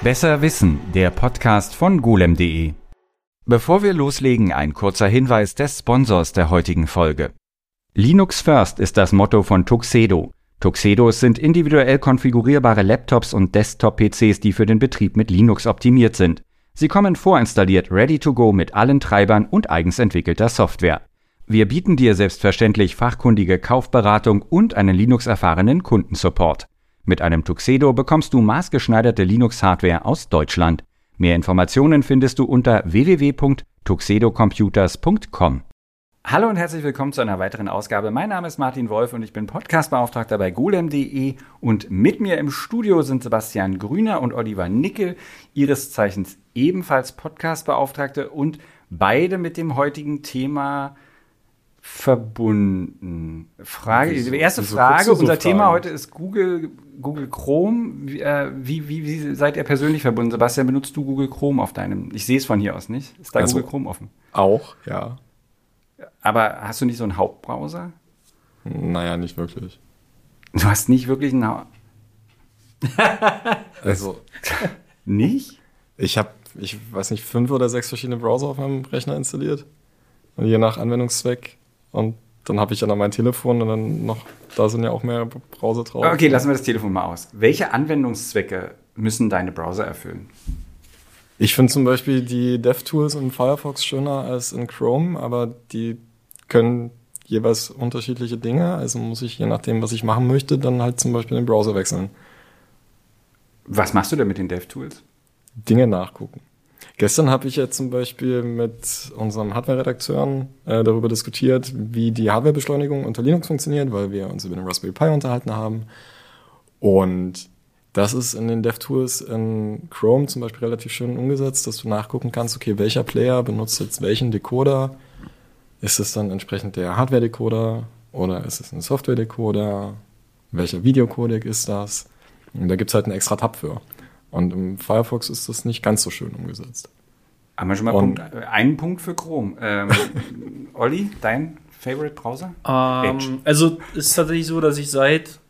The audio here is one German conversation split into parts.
Besser Wissen, der Podcast von golem.de. Bevor wir loslegen, ein kurzer Hinweis des Sponsors der heutigen Folge. Linux First ist das Motto von Tuxedo. Tuxedos sind individuell konfigurierbare Laptops und Desktop-PCs, die für den Betrieb mit Linux optimiert sind. Sie kommen vorinstalliert ready to go mit allen Treibern und eigens entwickelter Software. Wir bieten dir selbstverständlich fachkundige Kaufberatung und einen Linux-erfahrenen Kundensupport. Mit einem Tuxedo bekommst du maßgeschneiderte Linux-Hardware aus Deutschland. Mehr Informationen findest du unter www.tuxedocomputers.com. Hallo und herzlich willkommen zu einer weiteren Ausgabe. Mein Name ist Martin Wolf und ich bin Podcastbeauftragter bei golem.de und mit mir im Studio sind Sebastian Grüner und Oliver Nickel, ihres Zeichens ebenfalls Podcastbeauftragte und beide mit dem heutigen Thema verbunden. Frage, wieso, die erste Frage, unser so Thema heute ist Google, Google Chrome. Wie, äh, wie, wie, wie, seid ihr persönlich verbunden? Sebastian, benutzt du Google Chrome auf deinem? Ich sehe es von hier aus nicht. Ist da also Google Chrome offen? Auch, ja. Aber hast du nicht so einen Hauptbrowser? Naja, nicht wirklich. Du hast nicht wirklich einen ha Also. nicht? Ich habe, ich weiß nicht, fünf oder sechs verschiedene Browser auf meinem Rechner installiert. Und je nach Anwendungszweck und dann habe ich ja noch mein Telefon und dann noch, da sind ja auch mehr Browser drauf. Okay, lassen wir das Telefon mal aus. Welche Anwendungszwecke müssen deine Browser erfüllen? Ich finde zum Beispiel die DevTools in Firefox schöner als in Chrome, aber die können jeweils unterschiedliche Dinge. Also muss ich je nachdem, was ich machen möchte, dann halt zum Beispiel den Browser wechseln. Was machst du denn mit den DevTools? Dinge nachgucken. Gestern habe ich ja zum Beispiel mit unserem Hardware-Redakteuren äh, darüber diskutiert, wie die Hardwarebeschleunigung unter Linux funktioniert, weil wir uns über den Raspberry Pi unterhalten haben. Und das ist in den DevTools in Chrome zum Beispiel relativ schön umgesetzt, dass du nachgucken kannst, okay, welcher Player benutzt jetzt welchen Decoder? Ist es dann entsprechend der Hardware-Decoder oder ist es ein Software-Decoder? Welcher Videocodec ist das? Und da gibt es halt einen extra Tab für. Und im Firefox ist das nicht ganz so schön umgesetzt. Haben wir schon mal Punkt, äh, einen Punkt für Chrome. Ähm, Olli, dein Favorite Browser? Ähm, also es ist tatsächlich so, dass ich seit,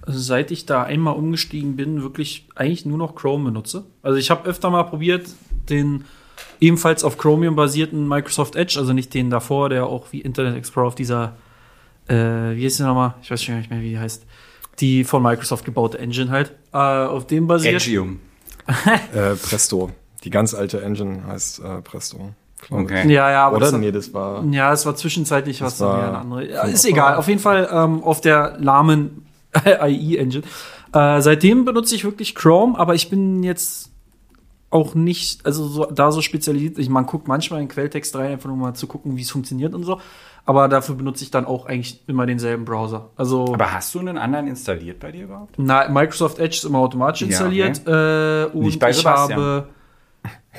also seit ich da einmal umgestiegen bin, wirklich eigentlich nur noch Chrome benutze. Also ich habe öfter mal probiert, den ebenfalls auf Chromium basierten Microsoft Edge, also nicht den davor, der auch wie Internet Explorer auf dieser, äh, wie heißt der nochmal? Ich weiß schon gar nicht mehr, wie die heißt die von Microsoft gebaute Engine halt. Äh, auf dem basiert. Edgium. äh, Presto. Die ganz alte Engine heißt äh, Presto. Okay. Ja, ja, aber Oder? Das, nee, das war. Ja, es war zwischenzeitlich was war eine andere. Ja, ist egal. Auf jeden Fall ähm, auf der lahmen AI-Engine. Äh, seitdem benutze ich wirklich Chrome, aber ich bin jetzt auch nicht, also so, da so spezialisiert. Ich, man guckt manchmal in Quelltext rein, einfach nur mal zu gucken, wie es funktioniert und so aber dafür benutze ich dann auch eigentlich immer denselben Browser. Also, aber hast du einen anderen installiert bei dir überhaupt? Na, Microsoft Edge ist immer automatisch installiert. Ja, okay. äh, und Nicht bei ich habe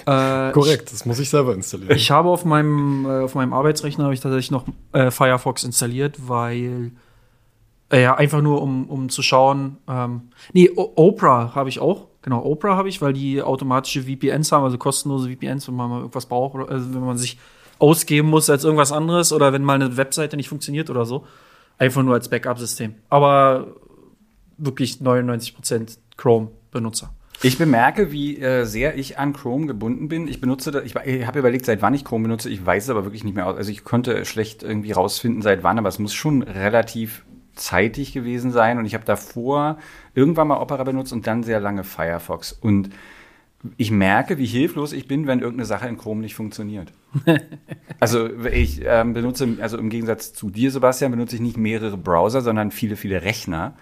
äh, Korrekt, das muss ich selber installieren. Ich habe auf meinem, äh, auf meinem Arbeitsrechner habe ich tatsächlich noch äh, Firefox installiert, weil äh, ja, einfach nur um, um zu schauen. Ähm, nee, o Opera habe ich auch. Genau, Opera habe ich, weil die automatische VPNs haben, also kostenlose VPNs, wenn man mal irgendwas braucht, oder, also wenn man sich ausgeben muss als irgendwas anderes oder wenn mal eine Webseite nicht funktioniert oder so. Einfach nur als Backup-System. Aber wirklich 99% Chrome-Benutzer. Ich bemerke, wie äh, sehr ich an Chrome gebunden bin. Ich benutze das, ich, ich habe überlegt, seit wann ich Chrome benutze. Ich weiß es aber wirklich nicht mehr aus. Also ich konnte schlecht irgendwie rausfinden, seit wann, aber es muss schon relativ zeitig gewesen sein. Und ich habe davor irgendwann mal Opera benutzt und dann sehr lange Firefox. Und ich merke, wie hilflos ich bin, wenn irgendeine Sache in Chrome nicht funktioniert. also ich ähm, benutze, also im Gegensatz zu dir, Sebastian, benutze ich nicht mehrere Browser, sondern viele, viele Rechner.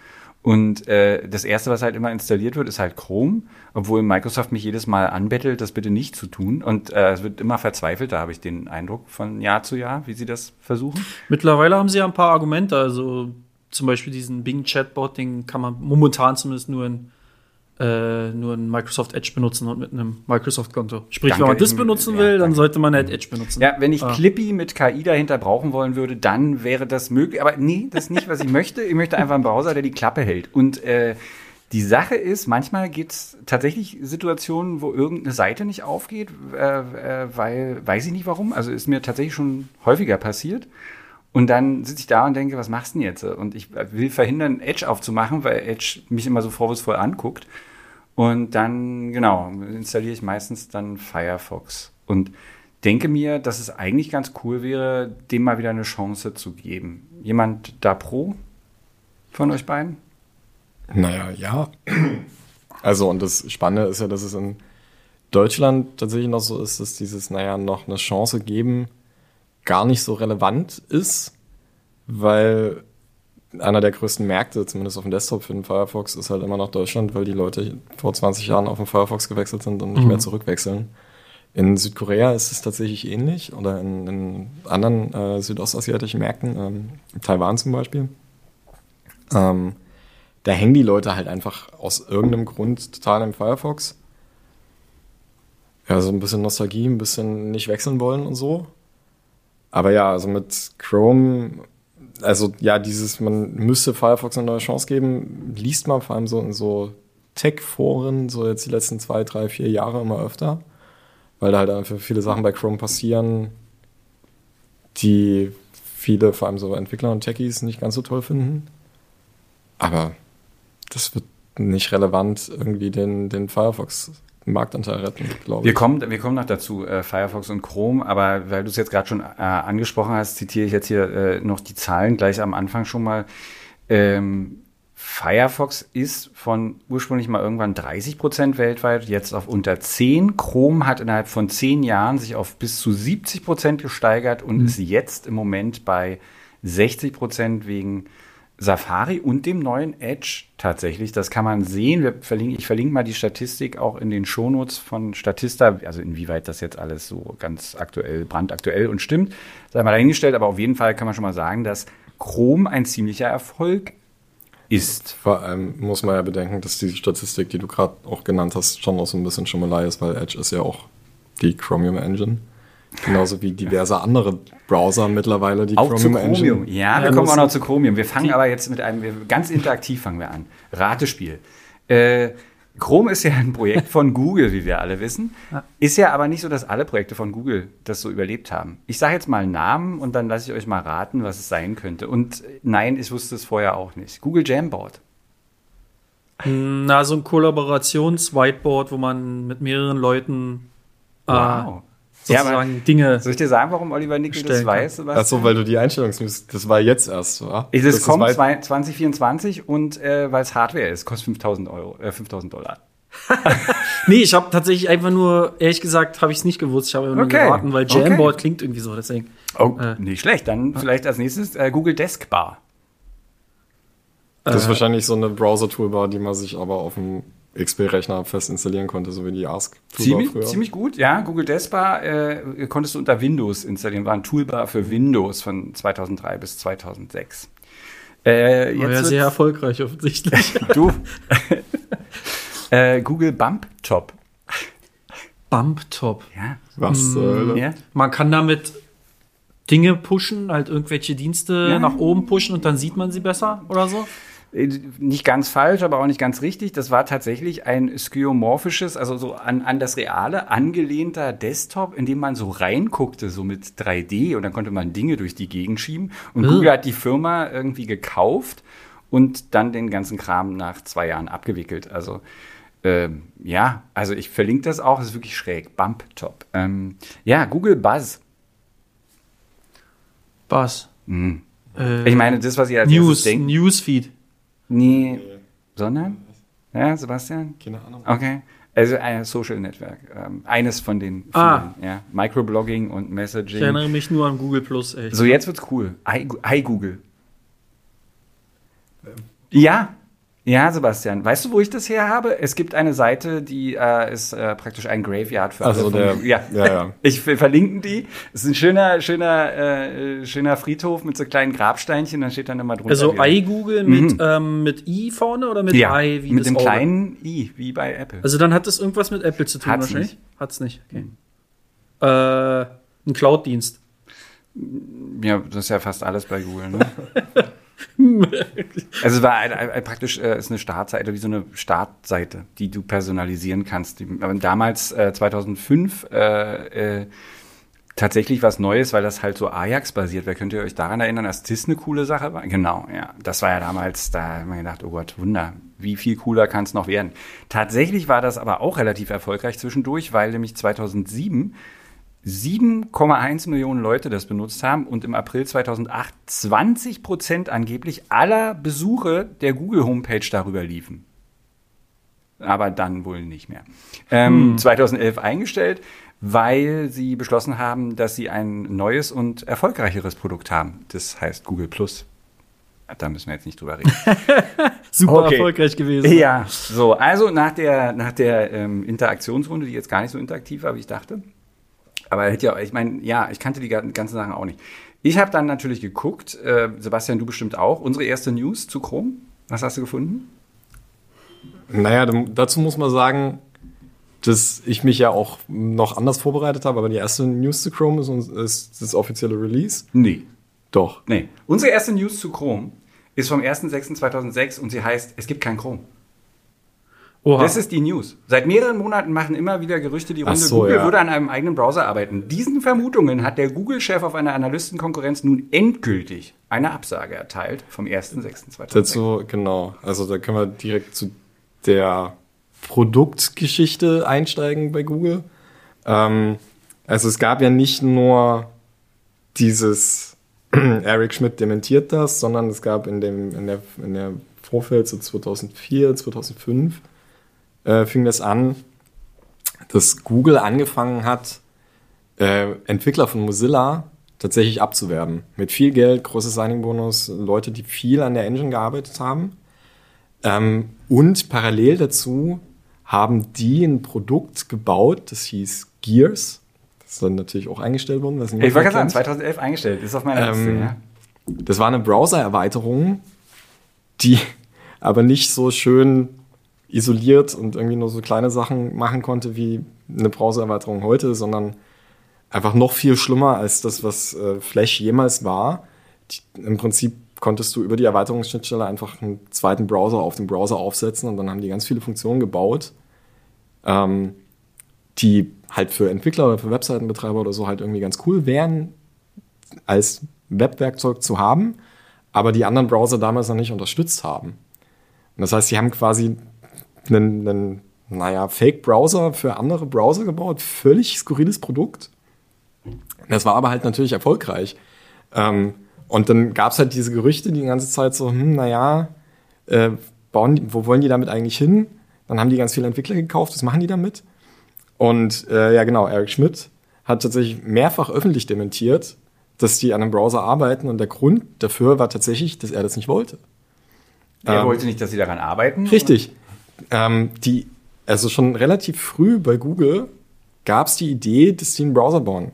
Und äh, das erste, was halt immer installiert wird, ist halt Chrome, obwohl Microsoft mich jedes Mal anbettelt, das bitte nicht zu tun. Und äh, es wird immer verzweifelt, da habe ich den Eindruck von Jahr zu Jahr, wie sie das versuchen. Mittlerweile haben sie ja ein paar Argumente, also zum Beispiel diesen Bing Chatbot, den kann man momentan zumindest nur in äh, nur ein Microsoft Edge benutzen und mit einem Microsoft-Konto. Sprich, danke, wenn man das benutzen will, ja, dann sollte man halt Edge benutzen. Ja, wenn ich ah. Clippy mit KI dahinter brauchen wollen würde, dann wäre das möglich. Aber nee, das ist nicht, was ich möchte. Ich möchte einfach einen Browser, der die Klappe hält. Und äh, die Sache ist, manchmal gibt es tatsächlich Situationen, wo irgendeine Seite nicht aufgeht, äh, äh, weil, weiß ich nicht warum. Also ist mir tatsächlich schon häufiger passiert. Und dann sitze ich da und denke, was machst du denn jetzt? Und ich will verhindern, Edge aufzumachen, weil Edge mich immer so vorwurfsvoll anguckt. Und dann, genau, installiere ich meistens dann Firefox. Und denke mir, dass es eigentlich ganz cool wäre, dem mal wieder eine Chance zu geben. Jemand da pro von euch beiden? Naja, ja. Also, und das Spannende ist ja, dass es in Deutschland tatsächlich noch so ist, dass dieses, naja, noch eine Chance geben gar nicht so relevant ist, weil einer der größten Märkte, zumindest auf dem Desktop für den Firefox, ist halt immer noch Deutschland, weil die Leute vor 20 Jahren auf den Firefox gewechselt sind und nicht Mhm. mehr zurückwechseln. In Südkorea ist es tatsächlich ähnlich oder in, in anderen äh, südostasiatischen Märkten, ähm, Taiwan zum Beispiel. Ähm, da hängen die Leute halt einfach aus irgendeinem Grund total im Firefox. Ja, so ein bisschen Nostalgie, ein bisschen nicht wechseln wollen und so. Aber ja, also mit Chrome, also ja, dieses, man müsste Firefox eine neue Chance geben, liest man vor allem so in so Tech-Foren, so jetzt die letzten zwei, drei, vier Jahre immer öfter, weil da halt einfach viele Sachen bei Chrome passieren, die viele, vor allem so Entwickler und Techies, nicht ganz so toll finden. Aber das wird nicht relevant irgendwie den, den Firefox-Marktanteil retten, glaube Wir ich. kommen, wir kommen noch dazu, äh, Firefox und Chrome, aber weil du es jetzt gerade schon äh, angesprochen hast, zitiere ich jetzt hier äh, noch die Zahlen gleich am Anfang schon mal. Ähm, Firefox ist von ursprünglich mal irgendwann 30 Prozent weltweit, jetzt auf unter 10. Chrome hat innerhalb von 10 Jahren sich auf bis zu 70 Prozent gesteigert und ist jetzt im Moment bei 60 Prozent wegen Safari und dem neuen Edge tatsächlich. Das kann man sehen. Wir verlinken, ich verlinke mal die Statistik auch in den Shownotes von Statista. Also inwieweit das jetzt alles so ganz aktuell, brandaktuell und stimmt, sei mal dahingestellt. Aber auf jeden Fall kann man schon mal sagen, dass Chrome ein ziemlicher Erfolg ist. Vor allem muss man ja bedenken, dass die Statistik, die du gerade auch genannt hast, schon noch so ein bisschen Schummelei ist, weil Edge ist ja auch die Chromium Engine. Genauso wie diverse andere Browser mittlerweile die Auch zu Chromium Chromium. Engine. Ja, wir Ja, kommen auch noch zu Chromium. Wir fangen aber jetzt mit einem, wir, ganz interaktiv fangen wir an. Ratespiel. Äh, Chrome ist ja ein Projekt von Google, wie wir alle wissen. Ist ja aber nicht so, dass alle Projekte von Google das so überlebt haben. Ich sage jetzt mal einen Namen und dann lasse ich euch mal raten, was es sein könnte. Und äh, nein, ich wusste es vorher auch nicht. Google Jamboard. Na, so ein Kollaborations-Whiteboard, wo man mit mehreren Leuten äh, Sozusagen Dinge. Soll ich dir sagen, warum Oliver Nickel das weiß? Sebastian? Achso, weil du die Einstellungsnews, das war jetzt erst, wa? Das, ist kommt weit- zwei- 2024 und äh, weil es Hardware ist, kostet 5000 Euro, äh, 5000 Dollar. Nee, ich habe tatsächlich einfach nur, ehrlich gesagt, habe ich es nicht gewusst. Ich habe nur Okay. geraten, weil Okay. Jamboard klingt irgendwie so. Deswegen. Oh, Äh. nicht schlecht. Dann vielleicht als nächstes äh, Google Deskbar. Das ist Äh, wahrscheinlich so eine Browser-Toolbar, die man sich aber auf dem XP-Rechner fest installieren konnte, so wie die Ask-Toolbar Ziemlich, früher. ziemlich gut, ja. Google Deskbar äh, konntest du unter Windows installieren. War ein Toolbar für Windows von 2003 bis 2006. Äh, war ja sehr erfolgreich offensichtlich. du. äh, Google Bump Top. Bumptop. Ja. Was zur Hölle? ja. Man kann damit Dinge pushen, halt irgendwelche Dienste Ja. nach oben pushen und dann sieht man sie besser oder so. Äh, Nicht ganz falsch, aber auch nicht ganz richtig. Das war tatsächlich ein skeuomorphisches, also so an, an das Reale angelehnter Desktop, in dem man so reinguckte, so mit 3D und dann konnte man Dinge durch die Gegend schieben. Und Äh. Google hat die Firma irgendwie gekauft und dann den ganzen Kram nach zwei Jahren abgewickelt. Also ähm, ja, also ich verlinke das auch, es ist wirklich schräg. Bump Top. Ähm, ja, Google Buzz. Was? Mhm. Äh, Ich meine, das, was ihr als News. Newsfeed. Nee, sondern? Ja, Sebastian? Keine Ahnung. Okay. Also ein Social Network. Ähm, eines von den vielen. Ah. Ja. Microblogging und Ich Messaging. erinnere mich nur an Google Plus, echt. So, jetzt wird's cool. Hi, hi Google. Ja. Ja, Sebastian. Weißt du, wo ich das her habe? Es gibt eine Seite, die äh, ist äh, praktisch ein Graveyard für Also alle. der- von- ja. ja, ja. Ich ver- verlinken die. Es ist ein schöner, schöner, äh, schöner Friedhof mit so kleinen Grabsteinchen. Da steht dann immer drunter. Also iGoogle mit, ähm, mit i vorne oder mit Mhm. ja, i wie mit dem Auge? kleinen i, wie bei Apple. Also dann hat das irgendwas mit Apple zu tun Hat's wahrscheinlich. nicht. Hat's nicht. Okay. Äh, ein Cloud-Dienst. Ja, das ist ja fast alles bei Google. Ne? also es war ein, ein, ein, praktisch äh, ist eine Startseite, wie so eine Startseite, die du personalisieren kannst. Die, damals, äh, 2005, äh, äh, tatsächlich was Neues, weil das halt so Ajax-basiert wäre. Könnt ihr euch daran erinnern, dass das eine coole Sache war? Genau, ja. Das war ja damals, da hat man gedacht, oh Gott, Wunder. wie viel cooler kann es noch werden? Tatsächlich war das aber auch relativ erfolgreich zwischendurch, weil nämlich 2007 7,1 Millionen Leute das benutzt haben und im April 2008 20 Prozent angeblich aller Besuche der Google Homepage darüber liefen. Aber dann wohl nicht mehr. Ähm, 2011 eingestellt, weil sie beschlossen haben, dass sie ein neues und erfolgreicheres Produkt haben. Das heißt Google Plus. Da müssen wir jetzt nicht drüber reden. Super Okay. erfolgreich gewesen. Ja, so, also nach der, nach der ähm, Interaktionsrunde, die jetzt gar nicht so interaktiv war, wie ich dachte. Aber hätte ja, ich meine, ja, ich kannte die gan- ganzen Sachen auch nicht. Ich habe dann natürlich geguckt, äh, Sebastian, du bestimmt auch, unsere erste News zu Chrome. Was hast du gefunden? Naja, dazu muss man sagen, dass ich mich ja auch noch anders vorbereitet habe, aber die erste News zu Chrome ist, ist das offizielle Release. Nee. Doch. Nee. Unsere erste News zu Chrome ist vom 1.6.2006 und sie heißt, es gibt kein Chrome. Oha. Das ist die News. Seit mehreren Monaten machen immer wieder Gerüchte die Runde, so, Google ja. würde an einem eigenen Browser arbeiten. Diesen Vermutungen hat der Google-Chef auf einer Analystenkonkurrenz nun endgültig eine Absage erteilt vom 1.6.2006. Dazu, genau. Also da können wir direkt zu der Produktgeschichte einsteigen bei Google. Ähm, also es gab ja nicht nur dieses Eric Schmidt dementiert das, sondern es gab in dem in der in der Vorfeld so 2004, 2005 äh, fing das an, dass Google angefangen hat, äh, Entwickler von Mozilla tatsächlich abzuwerben. Mit viel Geld, großes Signing-Bonus, Leute, die viel an der Engine gearbeitet haben. Ähm, und parallel dazu haben die ein Produkt gebaut, das hieß Gears. Das ist dann natürlich auch eingestellt worden. Ich wollte gerade sagen, kennt. 2011 eingestellt, ist auf meiner Liste. Ähm, Ja. Das war eine Browser-Erweiterung, die aber nicht so schön isoliert und irgendwie nur so kleine Sachen machen konnte wie eine Browser-Erweiterung heute, sondern einfach noch viel schlimmer als das, was äh, Flash jemals war. Die, Im Prinzip konntest du über die Erweiterungsschnittstelle einfach einen zweiten Browser auf den Browser aufsetzen und dann haben die ganz viele Funktionen gebaut, ähm, die halt für Entwickler oder für Webseitenbetreiber oder so halt irgendwie ganz cool wären, als Webwerkzeug zu haben, aber die anderen Browser damals noch nicht unterstützt haben. Und das heißt, sie haben quasi einen, einen naja, Fake-Browser für andere Browser gebaut, völlig skurriles Produkt. Das war aber halt natürlich erfolgreich. Ähm, und dann gab es halt diese Gerüchte die ganze Zeit so, hm, naja, äh, bauen die, wo wollen die damit eigentlich hin? Dann haben die ganz viele Entwickler gekauft, was machen die damit? Und äh, ja, genau, Eric Schmidt hat tatsächlich mehrfach öffentlich dementiert, dass die an einem Browser arbeiten und der Grund dafür war tatsächlich, dass er das nicht wollte. Er ähm, wollte nicht, dass sie daran arbeiten. Richtig. Ähm, die, also schon relativ früh bei Google gab es die Idee, die einen Browser bauen.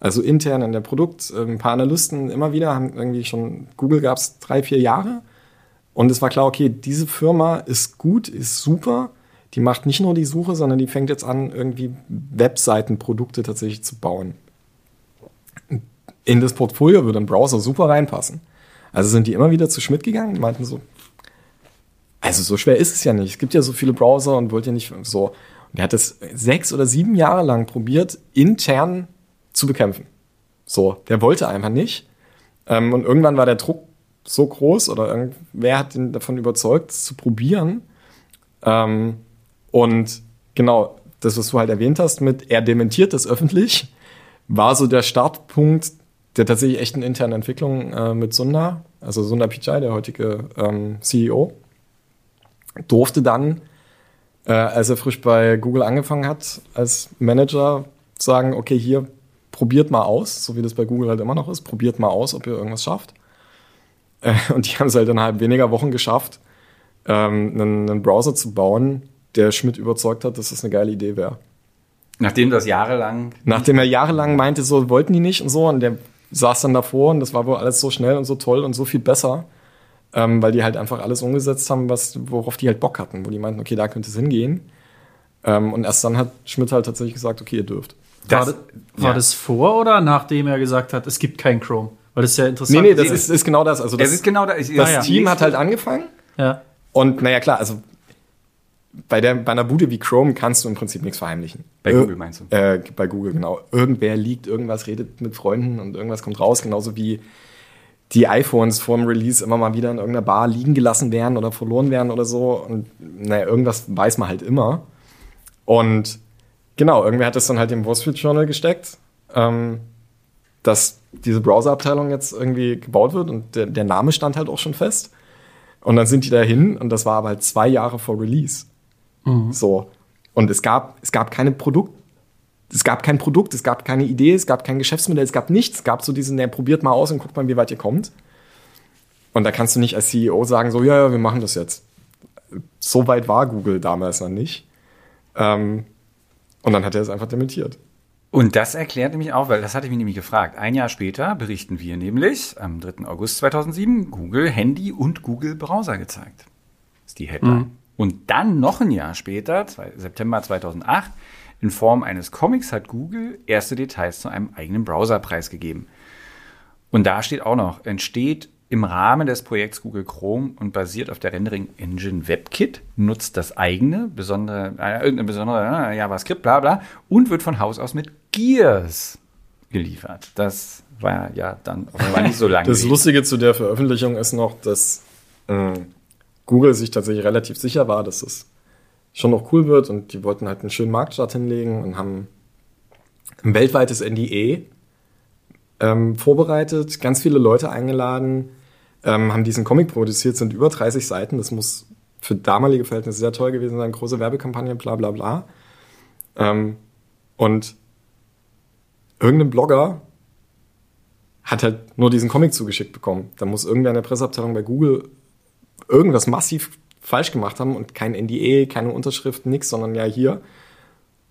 Also intern in der Produkt, äh, ein paar Analysten immer wieder haben irgendwie schon, Google gab es drei, vier Jahre. Und es war klar, okay, diese Firma ist gut, ist super. Die macht nicht nur die Suche, sondern die fängt jetzt an, irgendwie Webseitenprodukte tatsächlich zu bauen. In das Portfolio würde ein Browser super reinpassen. Also sind die immer wieder zu Schmidt gegangen meinten so, also so schwer ist es ja nicht. Es gibt ja so viele Browser und wollte ja nicht so. Und der hat es sechs oder sieben Jahre lang probiert, intern zu bekämpfen. So, der wollte einfach nicht. Ähm, und irgendwann war der Druck so groß oder irgendwer hat ihn davon überzeugt, es zu probieren. Ähm, und genau, das, was du halt erwähnt hast mit, er dementiert das öffentlich, war so der Startpunkt der tatsächlich echten internen Entwicklung äh, mit Sundar, also Sundar Pichai, der heutige ähm, CEO, durfte dann, äh, als er frisch bei Google angefangen hat, als Manager sagen, okay, hier probiert mal aus, so wie das bei Google halt immer noch ist, probiert mal aus, ob ihr irgendwas schafft. Äh, und die haben es halt innerhalb weniger Wochen geschafft, ähm, einen, einen Browser zu bauen, der Schmidt überzeugt hat, dass das eine geile Idee wäre. Nachdem das jahrelang. Nachdem er jahrelang meinte, so wollten die nicht und so, und der saß dann davor und das war wohl alles so schnell und so toll und so viel besser, ähm, weil die halt einfach alles umgesetzt haben, was, worauf die halt Bock hatten, wo die meinten, okay, da könnte es hingehen. Ähm, und erst dann hat Schmidt halt tatsächlich gesagt, okay, ihr dürft. War, Das- das, war ja. das vor oder nachdem er gesagt hat, es gibt kein Chrome? Weil das ist ja Nee, interessant. nee, das ist, ist genau das. Also das, Es ist genau da. Ich, das ja. Team hat halt angefangen ja. und naja, klar, also bei, der, bei einer Bude wie Chrome kannst du im Prinzip nichts verheimlichen. Bei Ir- Google meinst du? Äh, bei Google, genau. Irgendwer liegt, irgendwas redet mit Freunden und irgendwas kommt raus, genauso wie die iPhones vor dem Release immer mal wieder in irgendeiner Bar liegen gelassen werden oder verloren werden oder so. Und naja, irgendwas weiß man halt immer. Und genau, irgendwer hat das dann halt im Wall Street Journal gesteckt, ähm, dass diese Browser-Abteilung jetzt irgendwie gebaut wird und der, der Name stand halt auch schon fest. Und dann sind die dahin und das war aber halt zwei Jahre vor Release. So. Und es gab, es gab keine Produkt, es gab kein Produkt, es gab keine Idee, es gab kein Geschäftsmodell, es gab nichts. Es gab so diesen, der probiert mal aus und guckt mal, wie weit ihr kommt. Und da kannst du nicht als CEO sagen, so, ja, ja, wir machen das jetzt. So weit war Google damals noch nicht. Ähm, und dann hat er es einfach dementiert. Und das erklärt nämlich auch, weil das hatte ich mich nämlich gefragt. Ein Jahr später berichten wir nämlich, am 3. August 2007, Google Handy und Google Browser gezeigt. Das ist die Headline. Und dann noch ein Jahr später, September 2008, in Form eines Comics hat Google erste Details zu einem eigenen Browser preisgegeben. Und da steht auch noch, entsteht im Rahmen des Projekts Google Chrome und basiert auf der Rendering Engine WebKit, nutzt das eigene, besondere, äh, irgendeine besondere äh, JavaScript, bla bla, und wird von Haus aus mit Gears geliefert. Das war ja dann war nicht so lange. Das Lustige zu der Veröffentlichung ist noch, dass äh, Google sich tatsächlich relativ sicher war, dass es schon noch cool wird und die wollten halt einen schönen Marktstart hinlegen und haben ein weltweites NDA ähm, vorbereitet, ganz viele Leute eingeladen, ähm, haben diesen Comic produziert, sind über 30 Seiten. Das muss für damalige Verhältnisse sehr toll gewesen sein, große Werbekampagne, bla bla bla. Ähm, und irgendein Blogger hat halt nur diesen Comic zugeschickt bekommen. Da muss irgendwer in der Presseabteilung bei Google irgendwas massiv falsch gemacht haben und kein NDA, keine Unterschrift, nix, sondern ja hier.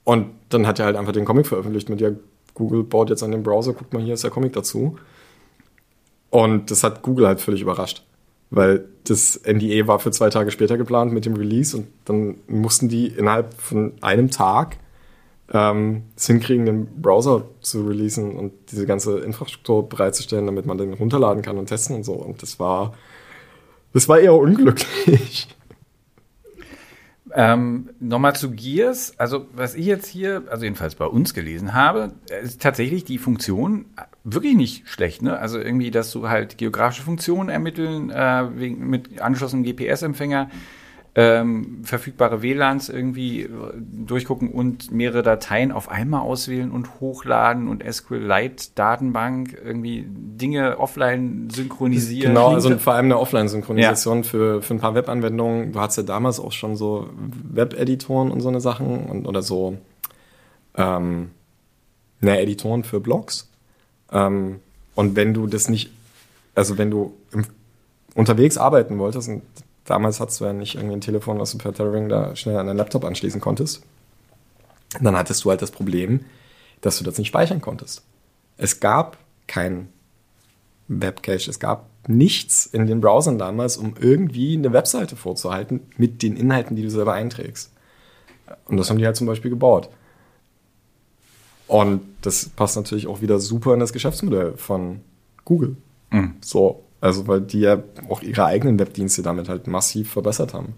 Und dann hat er halt einfach den Comic veröffentlicht mit ja, Google baut jetzt an den Browser, guck mal, hier ist der Comic dazu. Und das hat Google halt völlig überrascht. Weil das NDA war für zwei Tage später geplant mit dem Release und dann mussten die innerhalb von einem Tag ähm, es hinkriegen, den Browser zu releasen und diese ganze Infrastruktur bereitzustellen, damit man den runterladen kann und testen und so. Und das war, das war eher unglücklich. Ähm, Nochmal zu Gears. Also, was ich jetzt hier, also jedenfalls bei uns gelesen habe, ist tatsächlich die Funktion wirklich nicht schlecht. Ne? Also irgendwie, dass du halt geografische Funktionen ermitteln, äh, wegen, mit angeschlossenem GPS-Empfänger, ähm, verfügbare WLANs irgendwie durchgucken und mehrere Dateien auf einmal auswählen und hochladen und SQLite-Datenbank irgendwie Dinge offline synchronisieren. Genau, also vor allem eine Offline-Synchronisation für, für ein paar Webanwendungen. Du hattest ja damals auch schon so Web-Editoren und so eine Sachen und, oder so ähm, ne, Editoren für Blogs. Ähm, und wenn du das nicht, also wenn du im, unterwegs arbeiten wolltest, und damals hattest du ja nicht irgendwie ein Telefon, was du per Tethering da schnell an deinen Laptop anschließen konntest, dann hattest du halt das Problem, dass du das nicht speichern konntest. Es gab kein Webcache, es gab nichts in den Browsern damals, um irgendwie eine Webseite vorzuhalten mit den Inhalten, die du selber einträgst. Und das haben die halt zum Beispiel gebaut. Und das passt natürlich auch wieder super in das Geschäftsmodell von Google. Mhm. So, also weil die ja auch ihre eigenen Webdienste damit halt massiv verbessert haben,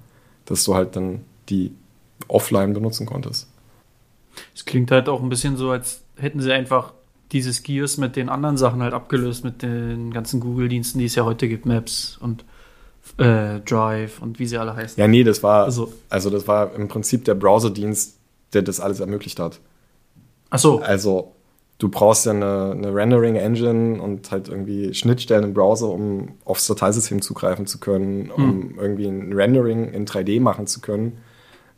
dass du halt dann die offline benutzen konntest. Es klingt halt auch ein bisschen so, als hätten sie einfach dieses Gears mit den anderen Sachen halt abgelöst, mit den ganzen Google-Diensten, die es ja heute gibt, Maps und äh, Drive und wie sie alle heißen. Ja, nee, das war Also- also das war im Prinzip der Browserdienst, der das alles ermöglicht hat. Ach so, Also du brauchst ja eine, eine Rendering-Engine und halt irgendwie Schnittstellen im Browser, um aufs Dateisystem zugreifen zu können, um irgendwie ein Rendering in 3D machen zu können,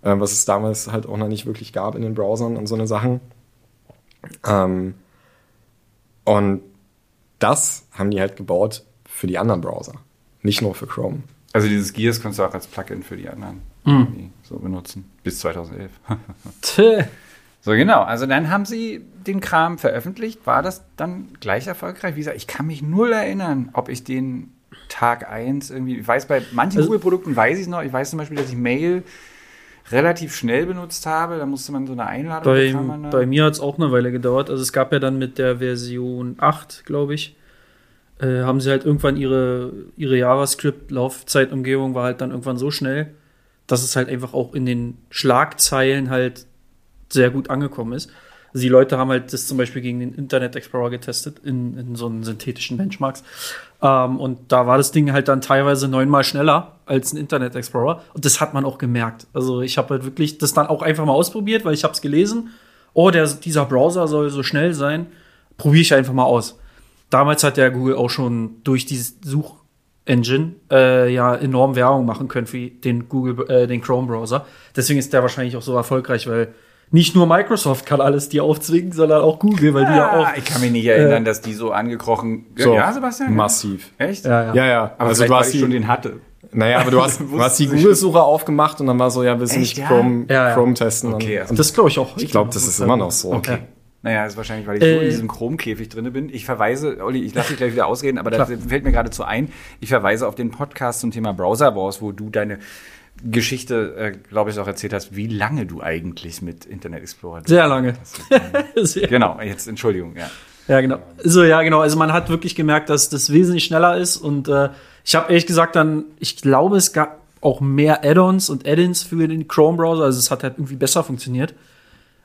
äh, was es damals halt auch noch nicht wirklich gab in den Browsern und so eine Sachen. Ähm, und das haben die halt gebaut für die anderen Browser, nicht nur für Chrome. Also dieses Gears kannst du auch als Plugin für die anderen irgendwie so benutzen. Bis 2011. So genau. Also dann haben sie den Kram veröffentlicht. War das dann gleich erfolgreich? Wie gesagt, ich kann mich null erinnern, ob ich den Tag 1 irgendwie, ich weiß, bei manchen Also- Google-Produkten weiß ich es noch. Ich weiß zum Beispiel, dass ich Mail relativ schnell benutzt habe. Da musste man so eine Einladung bei, da. bei mir hat es auch eine Weile gedauert. Also es gab ja dann mit der Version 8, glaube ich, äh, haben sie halt irgendwann ihre, ihre JavaScript-Laufzeitumgebung war halt dann irgendwann so schnell, dass es halt einfach auch in den Schlagzeilen halt sehr gut angekommen ist. Also die Leute haben halt das zum Beispiel gegen den Internet Explorer getestet in, in so einen synthetischen Benchmarks. Ähm, und da war das Ding halt dann teilweise neunmal schneller als ein Internet Explorer. Und das hat man auch gemerkt. Also ich habe halt wirklich das dann auch einfach mal ausprobiert, weil ich habe es gelesen. Oh, der, dieser Browser soll so schnell sein. Probiere ich einfach mal aus. Damals hat der Google auch schon durch diese Suchengine äh, ja enorm Werbung machen können für den Google, äh, den Chrome Browser. Deswegen ist der wahrscheinlich auch so erfolgreich, weil nicht nur Microsoft kann alles dir aufzwingen, sondern auch Google, weil die ja auch. Ah, ich kann mich nicht erinnern, dass die so angekrochen. So, ja, Sebastian? Massiv. Echt? Ja, ja. Ja, ja. Aber also du weil hast die, schon den hatte. naja, aber du hast, du hast die Google-Suche aufgemacht und dann war so, ja, du Echt, nicht ja? Chrome, Ja, ja. Chrome testen? Okay, und, also und Das glaube ich auch. ich glaube, das ist immer noch so. Okay. Naja, das ist wahrscheinlich, weil ich so in diesem Chrome-Käfig drin bin. Ich verweise, Olli, ich lasse dich gleich wieder ausreden, aber das Klar. fällt mir geradezu ein. Ich verweise auf den Podcast zum Thema Browser Wars, wo du deine Geschichte, äh, glaube ich, auch erzählt hast, wie lange du eigentlich mit Internet Explorer Sehr lange. Sehr Genau, jetzt Entschuldigung, ja. Ja, genau. So, ja, genau. Also man hat wirklich gemerkt, dass das wesentlich schneller ist. Und äh, ich habe ehrlich gesagt dann, ich glaube, es gab auch mehr Add-ons und Add-ins für den Chrome-Browser. Also es hat halt irgendwie besser funktioniert.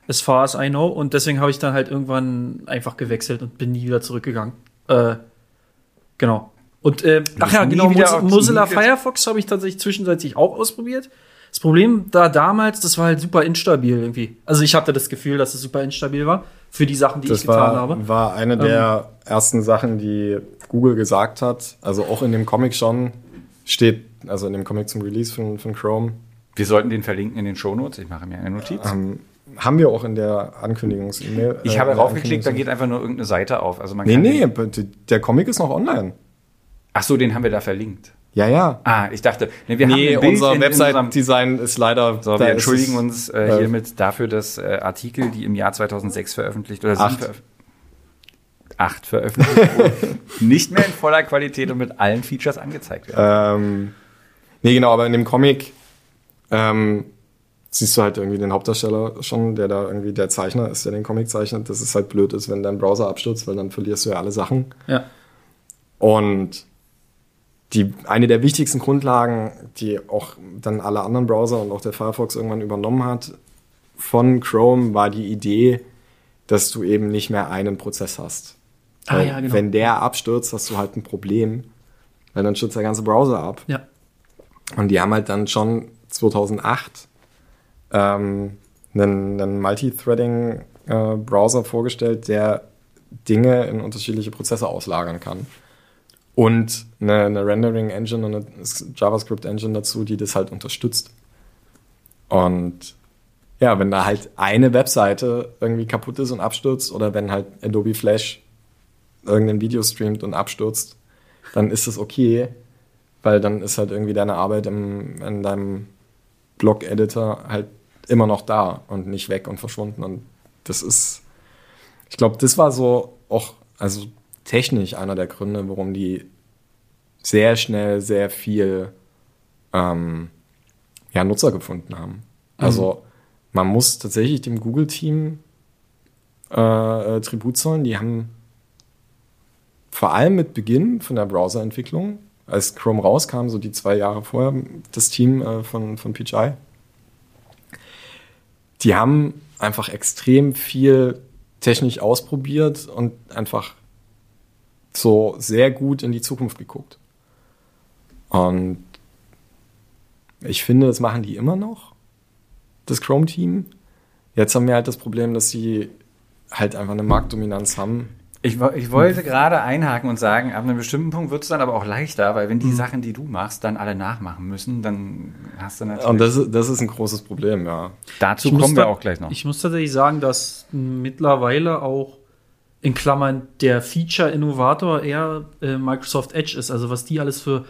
As far as I know. Und deswegen habe ich dann halt irgendwann einfach gewechselt und bin nie wieder zurückgegangen. Äh, genau. Und äh, ach ja, genau, Mozilla wieder- Firefox habe ich tatsächlich zwischenzeitlich auch ausprobiert. Das Problem da damals, das war halt super instabil irgendwie. Also ich hatte das Gefühl, dass es super instabil war für die Sachen, die ich Das getan war, habe. Ähm. war eine der ersten Sachen, die Google gesagt hat. Also auch in dem Comic schon steht, also in dem Comic zum Release von, von Chrome, Wir sollten den verlinken in den Shownotes. Ich mache mir eine Notiz. ähm, haben wir auch in der Ankündigungs-E-Mail. ich äh, habe in der raufgeklickt, da geht einfach nur irgendeine Seite auf. Also man Nee, kann nee, der Comic ist noch online. Ach so, den haben wir da verlinkt. Ja, ja. Ah, ich dachte, nee, wir nee, Bild unser Website-Design ist leider. So, wir entschuldigen es- uns äh, äh, hiermit dafür, dass äh, Artikel, die im Jahr 2006 veröffentlicht oder Acht. veröf- acht veröffentlicht wurden, nicht mehr in voller Qualität und mit allen Features angezeigt werden. Ähm, nee, genau, aber in dem Comic ähm, siehst du halt irgendwie den Hauptdarsteller schon, der da irgendwie der Zeichner ist, der den Comic zeichnet, dass es halt blöd ist, wenn dein Browser abstürzt, weil dann verlierst du ja alle Sachen. Ja. Und die, eine der wichtigsten Grundlagen, die auch dann alle anderen Browser und auch der Firefox irgendwann übernommen hat, von Chrome war die Idee, dass du eben nicht mehr einen Prozess hast. Ah, ja, genau. Wenn der abstürzt, hast du halt ein Problem, weil dann stürzt der ganze Browser ab. Ja. Und die haben halt dann schon 2008 ähm, einen, einen Multithreading-Browser vorgestellt, der Dinge in unterschiedliche Prozesse auslagern kann. Und eine, eine Rendering-Engine und eine JavaScript-Engine dazu, die das halt unterstützt. Und ja, wenn da halt eine Webseite irgendwie kaputt ist und abstürzt oder wenn halt Adobe Flash irgendein Video streamt und abstürzt, dann ist es okay, weil dann ist halt irgendwie deine Arbeit im, in deinem Blog-Editor halt immer noch da und nicht weg und verschwunden. Und das ist, ich glaube, das war so auch, also technisch einer der Gründe, warum die sehr schnell sehr viel ähm, ja, Nutzer gefunden haben. Also man muss tatsächlich dem Google-Team äh, äh, Tribut zollen. Die haben vor allem mit Beginn von der Browserentwicklung, als Chrome rauskam, so die zwei Jahre vorher, das Team äh, von, von PGI, die haben einfach extrem viel technisch ausprobiert und einfach so sehr gut in die Zukunft geguckt. Und ich finde, das machen die immer noch, das Chrome-Team. Jetzt haben wir halt das Problem, dass sie halt einfach eine Marktdominanz haben. Ich, ich wollte gerade einhaken und sagen, ab einem bestimmten Punkt wird es dann aber auch leichter, weil Mhm. wenn die Sachen, die du machst, dann alle nachmachen müssen, dann hast du natürlich. Und das, ist- das ist ein großes Problem, ja. dazu Ich kommen wir da- auch gleich noch. Ich muss tatsächlich sagen, dass mittlerweile auch in Klammern der Feature-Innovator eher äh, Microsoft Edge ist. Also was die alles für,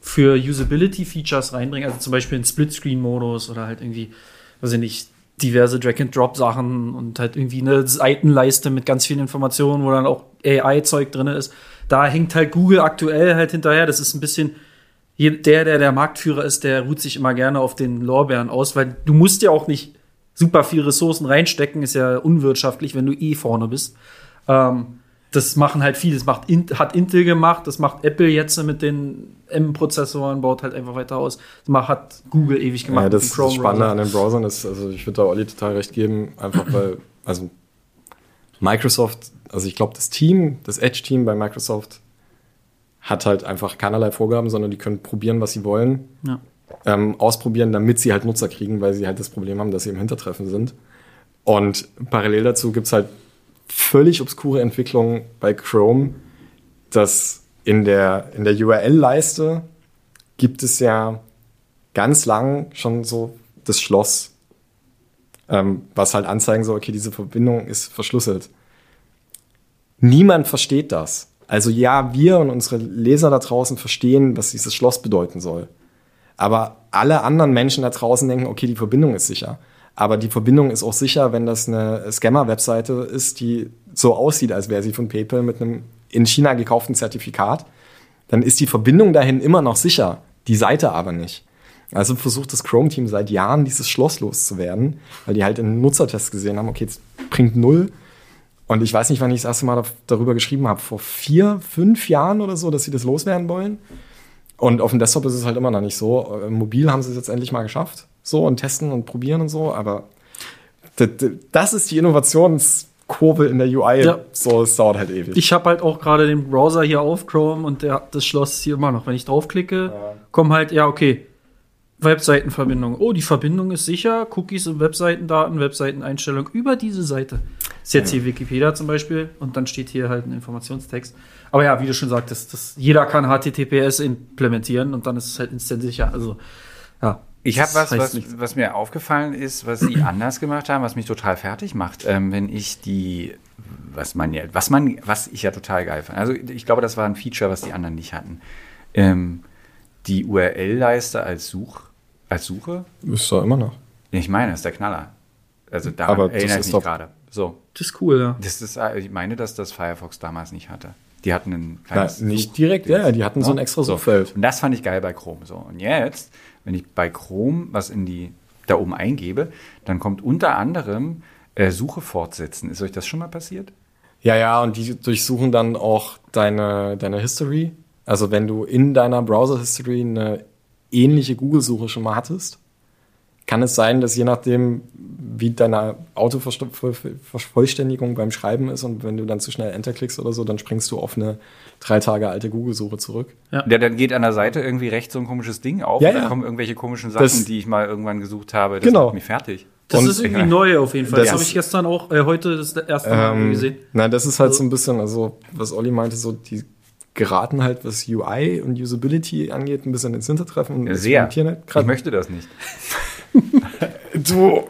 für Usability-Features reinbringen. Also zum Beispiel einen Splitscreen-Modus oder halt irgendwie, weiß ich nicht, diverse Drag-and-Drop-Sachen und halt irgendwie eine Seitenleiste mit ganz vielen Informationen, wo dann auch AI-Zeug drin ist. Da hängt halt Google aktuell halt hinterher. Das ist ein bisschen der, der der Marktführer ist, der ruht sich immer gerne auf den Lorbeeren aus, weil du musst ja auch nicht super viel Ressourcen reinstecken, ist ja unwirtschaftlich, wenn du eh vorne bist. Ähm, das machen halt viele. Das macht hat Intel gemacht, das macht Apple jetzt mit den M-Prozessoren, baut halt einfach weiter aus. Das macht, hat Google ewig gemacht. ja das, das. Spannende an den Browsern ist, also ich würde da Olli total recht geben, einfach weil, also Microsoft, also ich glaube, das Team, das Edge-Team bei Microsoft hat halt einfach keinerlei Vorgaben, sondern die können probieren, was sie wollen. Ja. Ähm, ausprobieren, damit sie halt Nutzer kriegen, weil sie halt das Problem haben, dass sie im Hintertreffen sind. Und parallel dazu gibt's halt völlig obskure Entwicklungen bei Chrome, dass in der, in der URL-Leiste gibt es ja ganz lang schon so das Schloss, ähm, was halt anzeigen soll, okay, diese Verbindung ist verschlüsselt. Niemand versteht das. Also ja, wir und unsere Leser da draußen verstehen, was dieses Schloss bedeuten soll. Aber alle anderen Menschen da draußen denken, okay, die Verbindung ist sicher. Aber die Verbindung ist auch sicher, wenn das eine Scammer-Webseite ist, die so aussieht, als wäre sie von PayPal mit einem in China gekauften Zertifikat. Dann ist die Verbindung dahin immer noch sicher, die Seite aber nicht. Also versucht das Chrome-Team seit Jahren, dieses Schloss loszuwerden, weil die halt in Nutzertests gesehen haben, okay, es bringt null. Und ich weiß nicht, wann ich das erste Mal darüber geschrieben habe, vor vier, fünf Jahren oder so, dass sie das loswerden wollen. Und auf dem Desktop ist es halt immer noch nicht so. Äh, mobil haben sie es jetzt endlich mal geschafft. So und testen und probieren und so. Aber das ist die Innovationskurve in der UI. Ja. So, es dauert halt ewig. Ich habe halt auch gerade den Browser hier auf Chrome und der, das Schloss hier immer noch. Wenn ich draufklicke, ja. kommen halt, ja, okay, Webseitenverbindung. Oh, die Verbindung ist sicher. Cookies und Webseitendaten, Webseiteneinstellung über diese Seite. Ist jetzt hier Wikipedia zum Beispiel und dann steht hier halt ein Informationstext. Aber ja, wie du schon sagtest, das, jeder kann HTTPS implementieren und dann ist es halt instant sicher. Also, ja. Ich habe was, was, was, mir aufgefallen ist, was sie anders gemacht haben, was mich total fertig macht, ähm, wenn ich die, was man ja, was man, was ich ja total geil fand. Also ich glaube, das war ein Feature, was die anderen nicht hatten. Ähm, die URL-Leiste als Such als Suche? Ist doch immer noch. Ich meine, das ist der Knaller. Also da erinnere ich mich gerade. So. Das ist cool, ja. Das ist, äh, ich meine, dass das Firefox damals nicht hatte. Die hatten ein kleines Na, Nicht Such direkt, ja, die hatten so ein extra Suchfeld. So. Und das fand ich geil bei Chrome. So. Und jetzt, wenn ich bei Chrome was in die da oben eingebe, dann kommt unter anderem äh, Suche fortsetzen. Ist euch das schon mal passiert? Ja, ja, und die durchsuchen dann auch deine, deine History. Also wenn du in deiner Browser-History eine ähnliche Google-Suche schon mal hattest, kann es sein, dass je nachdem, wie deine Autovervollständigung beim Schreiben ist und wenn du dann zu schnell Enter klickst oder so, dann springst du auf eine drei Tage alte Google-Suche zurück. Ja. ja, dann geht an der Seite irgendwie rechts so ein komisches Ding auf ja, und dann ja. kommen irgendwelche komischen Sachen, das, die ich mal irgendwann gesucht habe. Das genau. macht mich fertig. Das und ist irgendwie neu auf jeden Fall. Das, das habe ich gestern auch, äh, heute das erste Mal ähm, gesehen. Nein, das ist halt also, so ein bisschen, also was Olli meinte, so die geraten halt, was UI und Usability angeht, ein bisschen ins Hintertreffen. Sehr. Halt ich möchte das nicht. du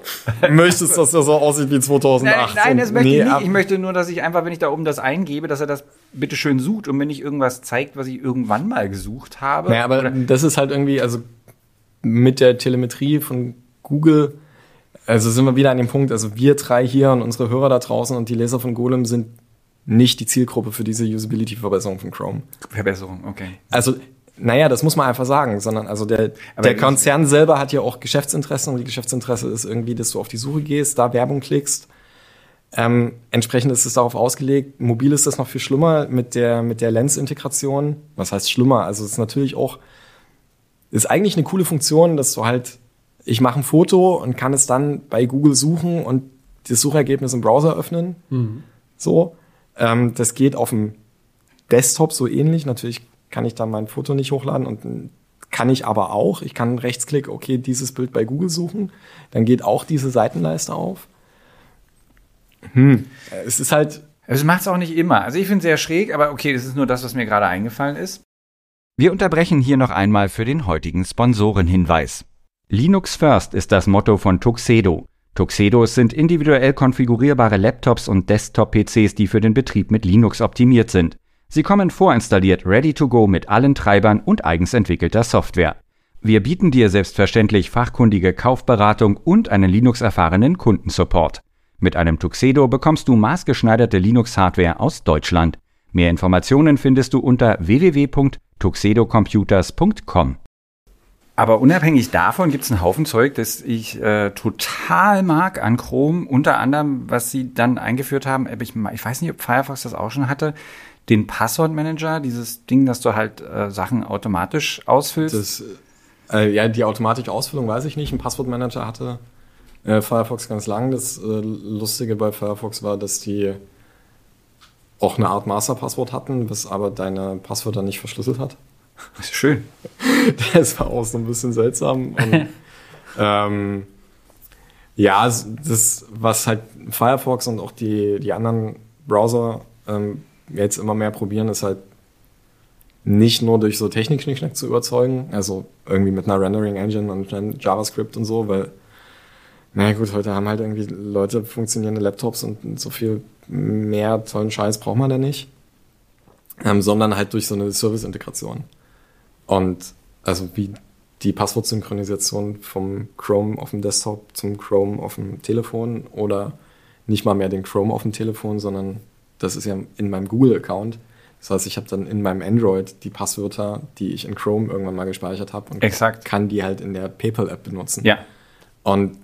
möchtest, dass das so aussieht wie 2008. Nein, nein das möchte nee, ich nicht. Ich möchte nur, dass ich einfach, wenn ich da oben das eingebe, dass er das bitte schön sucht und wenn nicht irgendwas zeigt, was ich irgendwann mal gesucht habe. Naja, aber das ist halt irgendwie, also mit der Telemetrie von Google, also sind wir wieder an dem Punkt, also wir drei hier und unsere Hörer da draußen und die Leser von Golem sind nicht die Zielgruppe für diese Usability-Verbesserung von Chrome. Verbesserung, okay. Also, naja, das muss man einfach sagen, sondern also der, der Konzern selber hat ja auch Geschäftsinteressen und die Geschäftsinteresse ist irgendwie, dass du auf die Suche gehst, da Werbung klickst. Ähm, entsprechend ist es darauf ausgelegt. Mobil ist das noch viel schlimmer mit der, mit der Lens-Integration. Was heißt schlimmer? Also es ist natürlich auch, ist eigentlich eine coole Funktion, dass du halt, ich mache ein Foto und kann es dann bei Google suchen und das Suchergebnis im Browser öffnen. Mhm. So. Ähm, das geht auf dem Desktop so ähnlich. Natürlich kann ich dann mein Foto nicht hochladen und kann ich aber auch. Ich kann rechtsklick, okay, dieses Bild bei Google suchen. Dann geht auch diese Seitenleiste auf. Hm. Es ist halt. Es macht es auch nicht immer. Also ich finde es sehr schräg, aber okay, das ist nur das, was mir gerade eingefallen ist. Wir unterbrechen hier noch einmal für den heutigen Sponsorenhinweis. Linux First ist das Motto von Tuxedo. Tuxedos sind individuell konfigurierbare Laptops und Desktop-PCs, die für den Betrieb mit Linux optimiert sind. Sie kommen vorinstalliert ready to go mit allen Treibern und eigens entwickelter Software. Wir bieten dir selbstverständlich fachkundige Kaufberatung und einen Linux-erfahrenen Kundensupport. Mit einem Tuxedo bekommst du maßgeschneiderte Linux-Hardware aus Deutschland. Mehr Informationen findest du unter www.tuxedocomputers.com. Aber unabhängig davon gibt es einen Haufen Zeug, das ich äh, total mag an Chrome. Unter anderem, was sie dann eingeführt haben, ich, ich weiß nicht, ob Firefox das auch schon hatte, den Passwortmanager, dieses Ding, dass du halt äh, Sachen automatisch ausfüllst. Das, äh, ja, die automatische Ausfüllung weiß ich nicht. Ein Passwortmanager hatte äh, Firefox ganz lang. Das äh, Lustige bei Firefox war, dass die auch eine Art Masterpasswort hatten, was aber deine Passwörter nicht verschlüsselt hat. Das ist schön. Das war auch so ein bisschen seltsam. Und, ähm, ja, das, was halt Firefox und auch die, die anderen Browser ähm, jetzt immer mehr probieren, ist halt nicht nur durch so Technik-Schnickschnack zu überzeugen, also irgendwie mit einer Rendering-Engine und einem JavaScript und so, weil, naja gut, heute haben halt irgendwie Leute funktionierende Laptops und so viel mehr tollen Scheiß braucht man da nicht, ähm, sondern halt durch so eine Service-Integration. Und also wie die Passwortsynchronisation vom Chrome auf dem Desktop zum Chrome auf dem Telefon oder nicht mal mehr den Chrome auf dem Telefon, sondern das ist ja in meinem Google-Account. Das heißt, ich habe dann in meinem Android die Passwörter, die ich in Chrome irgendwann mal gespeichert habe und Exakt. kann die halt in der PayPal-App benutzen. Ja. Und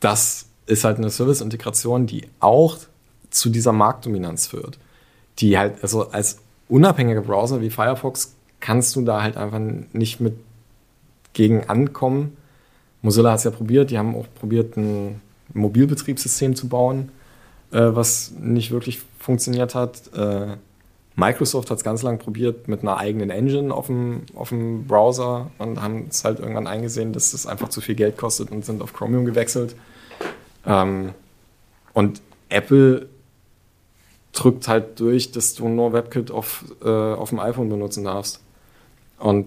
das ist halt eine Service-Integration, die auch zu dieser Marktdominanz führt. Die halt, also als unabhängiger Browser wie Firefox kannst du da halt einfach nicht mit gegen ankommen. Mozilla hat es ja probiert, die haben auch probiert, ein Mobilbetriebssystem zu bauen, äh, was nicht wirklich funktioniert hat. Äh, Microsoft hat es ganz lange probiert mit einer eigenen Engine auf dem, auf dem Browser und haben es halt irgendwann eingesehen, dass das einfach zu viel Geld kostet und sind auf Chromium gewechselt. Ähm, und Apple drückt halt durch, dass du nur WebKit auf, äh, auf dem iPhone benutzen darfst. Und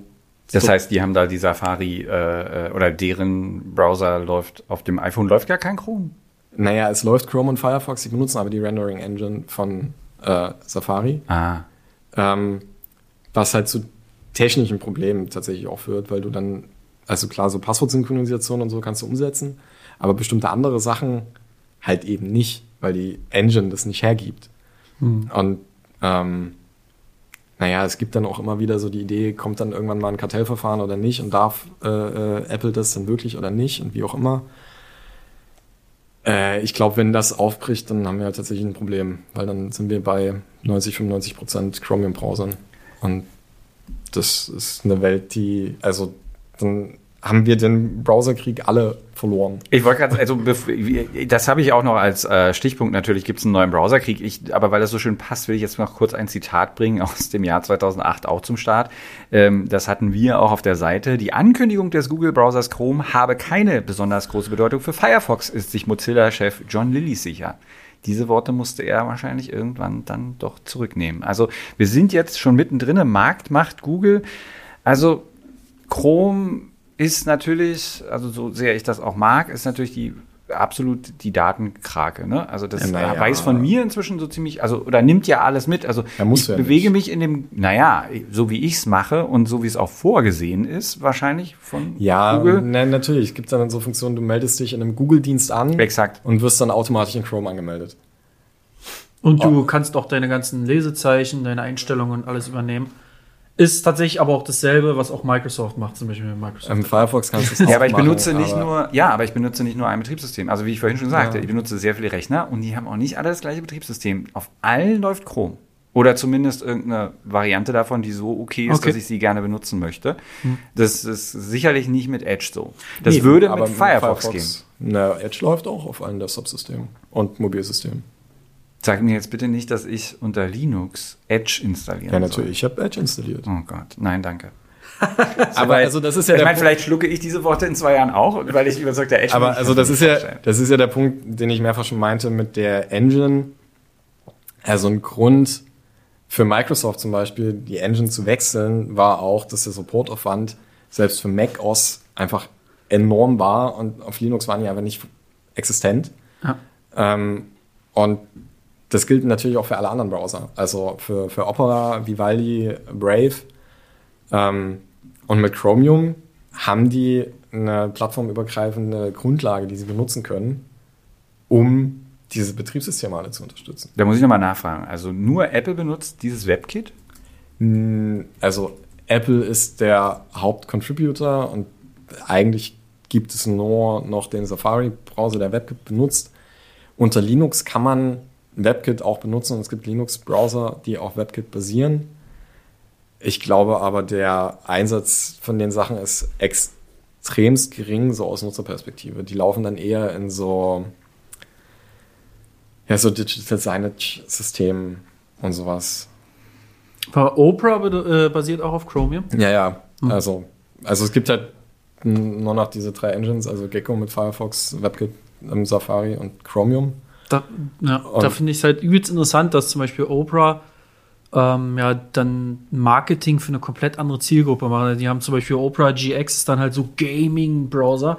Das so- heißt, die haben da die Safari äh, äh, oder deren Browser läuft auf dem iPhone läuft gar kein Chrome. Naja, es läuft Chrome und Firefox, die benutzen aber die Rendering Engine von äh, Safari. Ah. Ähm, was halt zu technischen Problemen tatsächlich auch führt, weil du dann, also klar, so Passwortsynchronisation und so kannst du umsetzen, aber bestimmte andere Sachen halt eben nicht, weil die Engine das nicht hergibt. Und ähm, naja, es gibt dann auch immer wieder so die Idee, kommt dann irgendwann mal ein Kartellverfahren oder nicht und darf äh, äh, Apple das dann wirklich oder nicht und wie auch immer. Äh, ich glaube, wenn das aufbricht, dann haben wir halt tatsächlich ein Problem, weil dann sind wir bei 90, 95 Prozent Chromium-Browsern. Und das ist eine Welt, die, also dann haben wir den Browserkrieg alle verloren. Ich wollte gerade, also das habe ich auch noch als äh, Stichpunkt. Natürlich gibt es einen neuen Browserkrieg. Ich, aber weil das so schön passt, will ich jetzt noch kurz ein Zitat bringen aus dem Jahr 2008 auch zum Start. Ähm, das hatten wir auch auf der Seite. Die Ankündigung des Google-Browsers Chrome habe keine besonders große Bedeutung für Firefox, ist sich Mozilla-Chef John Lilly sicher. Diese Worte musste er wahrscheinlich irgendwann dann doch zurücknehmen. Also wir sind jetzt schon mittendrin Markt, macht Google. Also Chrome ist natürlich, also so sehr ich das auch mag, ist natürlich die absolut die Datenkrake. Ne? Also das Ja, naja. weiß von mir inzwischen so ziemlich, also oder nimmt ja alles mit. Also Ja, ich ja bewege nicht. mich in dem, naja, so wie ich es mache und so wie es auch vorgesehen ist, wahrscheinlich von Ja, Google. ne, natürlich. Es gibt dann so Funktionen, du meldest dich in einem Google-Dienst an Exakt. und wirst dann automatisch in Chrome angemeldet. Und du kannst auch deine ganzen Lesezeichen, deine Einstellungen und alles übernehmen. Ist tatsächlich aber auch dasselbe, was auch Microsoft macht, zum Beispiel mit Microsoft. Im Firefox kannst du es auch Ja, aber ich machen, benutze nicht aber- nur, ja, aber ich benutze nicht nur ein Betriebssystem. Also wie ich vorhin schon sagte, Ja. ich benutze sehr viele Rechner und die haben auch nicht alle das gleiche Betriebssystem. Auf allen läuft Chrome. Oder zumindest irgendeine Variante davon, die so okay ist, Okay. dass ich sie gerne benutzen möchte. Das ist sicherlich nicht mit Edge so. Das Nee, würde aber mit Firefox, gehen. Na, Edge läuft auch auf allen Desktop-Systemen und Mobilsystemen. Sag mir jetzt bitte nicht, dass ich unter Linux Edge installieren Ja, natürlich. Ich habe Edge installiert. soll. Oh Gott, nein, danke. Aber also das ist ja ich der meine, Punkt- vielleicht schlucke ich diese Worte in zwei Jahren auch, weil ich überzeugter Edge bin. Aber also das ist ja, das ist ja der Punkt, den ich mehrfach schon meinte mit der Engine. Also ein Grund für Microsoft zum Beispiel, die Engine zu wechseln, war auch, dass der Supportaufwand selbst für Mac OS einfach enorm war und auf Linux waren die einfach nicht existent. Ja. Ähm, und das gilt natürlich auch für alle anderen Browser. Also für, für Opera, Vivaldi, Brave. Ähm, und mit Chromium haben die eine plattformübergreifende Grundlage, die sie benutzen können, um diese Betriebssysteme alle zu unterstützen. Da muss ich nochmal nachfragen. Also nur Apple benutzt dieses WebKit? Also Apple ist der Hauptcontributor und eigentlich gibt es nur noch den Safari-Browser, der WebKit benutzt. Unter Linux kann man WebKit auch benutzen und es gibt Linux-Browser, die auf WebKit basieren. Ich glaube aber, der Einsatz von den Sachen ist extremst gering, so aus Nutzerperspektive. Die laufen dann eher in so Ja, so Digital Signage System und sowas. Aber Opera äh, basiert auch auf Chromium? Ja, ja. Mhm. Also, also es gibt halt nur noch diese drei Engines, also Gecko mit Firefox, WebKit im Safari und Chromium. Da, ja, da finde ich es halt übelst interessant, dass zum Beispiel Opera ähm, ja dann Marketing für eine komplett andere Zielgruppe machen. Die haben zum Beispiel Opera GX, ist dann halt so Gaming-Browser.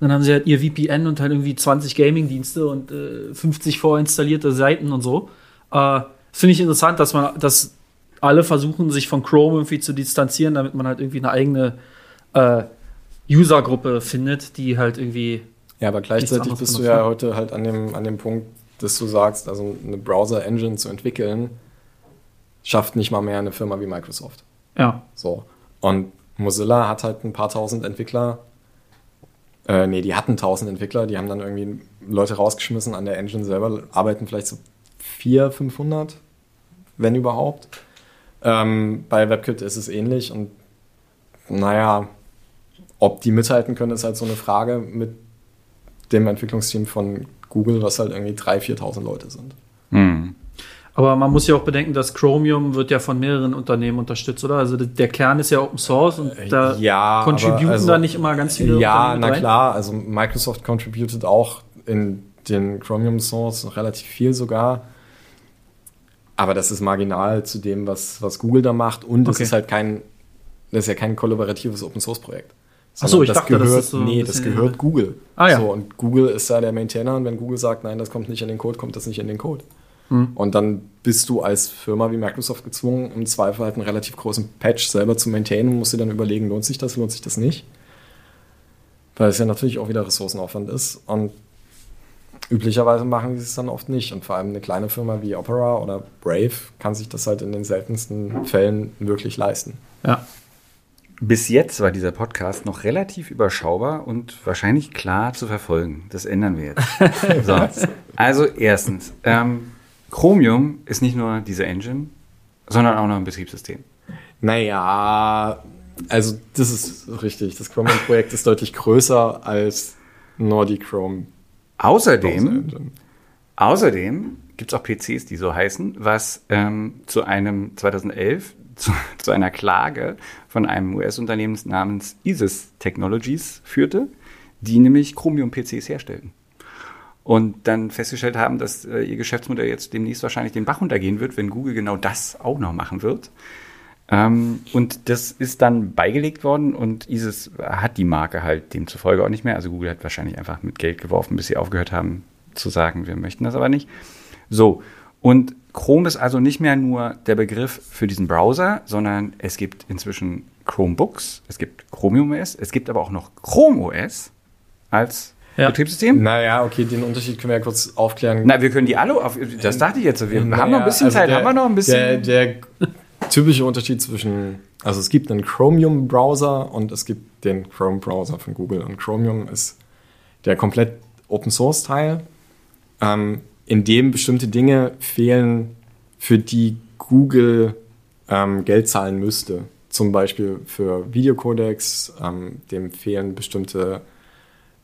Dann haben sie halt ihr VPN und halt irgendwie 20 Gaming-Dienste und äh, 50 vorinstallierte Seiten und so. Äh, Finde ich interessant, dass man, dass alle versuchen, sich von Chrome irgendwie zu distanzieren, damit man halt irgendwie eine eigene äh, User-Gruppe findet, die halt irgendwie. Ja, aber gleichzeitig bist du ja heute halt an dem, an dem Punkt, dass du sagst, also eine Browser-Engine zu entwickeln, schafft nicht mal mehr eine Firma wie Microsoft. Ja. So. Und Mozilla hat halt ein paar tausend Entwickler. Äh, nee, die hatten tausend Entwickler, die haben dann irgendwie Leute rausgeschmissen an der Engine selber, arbeiten vielleicht so 400, 500, wenn überhaupt. Ähm, bei WebKit ist es ähnlich und naja, ob die mithalten können, ist halt so eine Frage mit dem Entwicklungsteam von Google, was halt irgendwie 3.000, 4.000 Leute sind. Hm. Aber man muss ja auch bedenken, dass Chromium wird ja von mehreren Unternehmen unterstützt, oder? Also der Kern ist ja Open Source und da ja, contributen also, da nicht immer ganz viele Ja, na rein? klar, also Microsoft contributed auch in den Chromium Source relativ viel sogar. Aber das ist marginal zu dem, was, was Google da macht. Und es okay. ist halt kein, das ist ja kein kollaboratives Open Source Projekt. Achso, ich das dachte, gehört, das ist so Nee, das gehört Google. Ah, ja. So, und Google ist da der Maintainer und wenn Google sagt, nein, das kommt nicht in den Code, kommt das nicht in den Code. Mhm. Und dann bist du als Firma wie Microsoft gezwungen, im Zweifel halt einen relativ großen Patch selber zu maintainen und musst dir dann überlegen, lohnt sich das, lohnt sich das nicht. Weil es ja natürlich auch wieder Ressourcenaufwand ist. Und üblicherweise machen sie es dann oft nicht. Und vor allem eine kleine Firma wie Opera oder Brave kann sich das halt in den seltensten Fällen wirklich leisten. Ja. Bis jetzt war dieser Podcast noch relativ überschaubar und wahrscheinlich klar zu verfolgen. Das ändern wir jetzt. so. Also erstens, ähm, Chromium ist nicht nur diese Engine, sondern auch noch ein Betriebssystem. Naja, also das ist richtig. Das Chromium-Projekt ist deutlich größer als Nordic Chrome. Außerdem, außerdem gibt es auch PCs, die so heißen, was ähm, zu einem 2011 zu, zu einer Klage von einem US-Unternehmen namens ISIS Technologies führte, die nämlich Chromium-PCs herstellten. Und dann festgestellt haben, dass äh, ihr Geschäftsmodell jetzt demnächst wahrscheinlich den Bach runtergehen wird, wenn Google genau das auch noch machen wird. Ähm, und das ist dann beigelegt worden und ISIS hat die Marke halt demzufolge auch nicht mehr. Also Google hat wahrscheinlich einfach mit Geld geworfen, bis sie aufgehört haben zu sagen, wir möchten das aber nicht. So, und Chrome ist also nicht mehr nur der Begriff für diesen Browser, sondern es gibt inzwischen Chromebooks, es gibt Chromium OS, es gibt aber auch noch Chrome OS als ja. Betriebssystem. Naja, okay, den Unterschied können wir ja kurz aufklären. Na, wir können die alle auf. Das dachte ich jetzt. Wir naja, haben noch ein bisschen also Zeit. Der, haben wir noch ein bisschen. Der, der typische Unterschied zwischen. Also, es gibt einen Chromium-Browser und es gibt den Chrome-Browser von Google. Und Chromium ist der komplett Open-Source-Teil. Ähm, in dem bestimmte Dinge fehlen, für die Google ähm, Geld zahlen müsste. Zum Beispiel für Videocodecs, ähm, dem fehlen bestimmte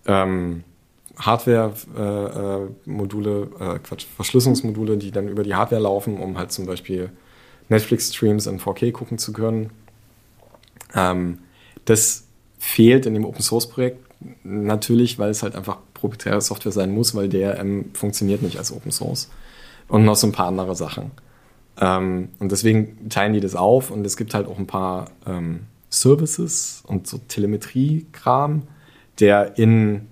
ähm, Hardware-Module, äh, äh, Quatsch, Verschlüsselungsmodule, die dann über die Hardware laufen, um halt zum Beispiel Netflix-Streams in 4K gucken zu können. Ähm, das fehlt in dem Open-Source-Projekt natürlich, weil es halt einfach proprietäre Software sein muss, weil DRM funktioniert nicht als Open Source. Und noch so ein paar andere Sachen. Ähm, und deswegen teilen die das auf und es gibt halt auch ein paar ähm, Services und so Telemetrie-Kram, der in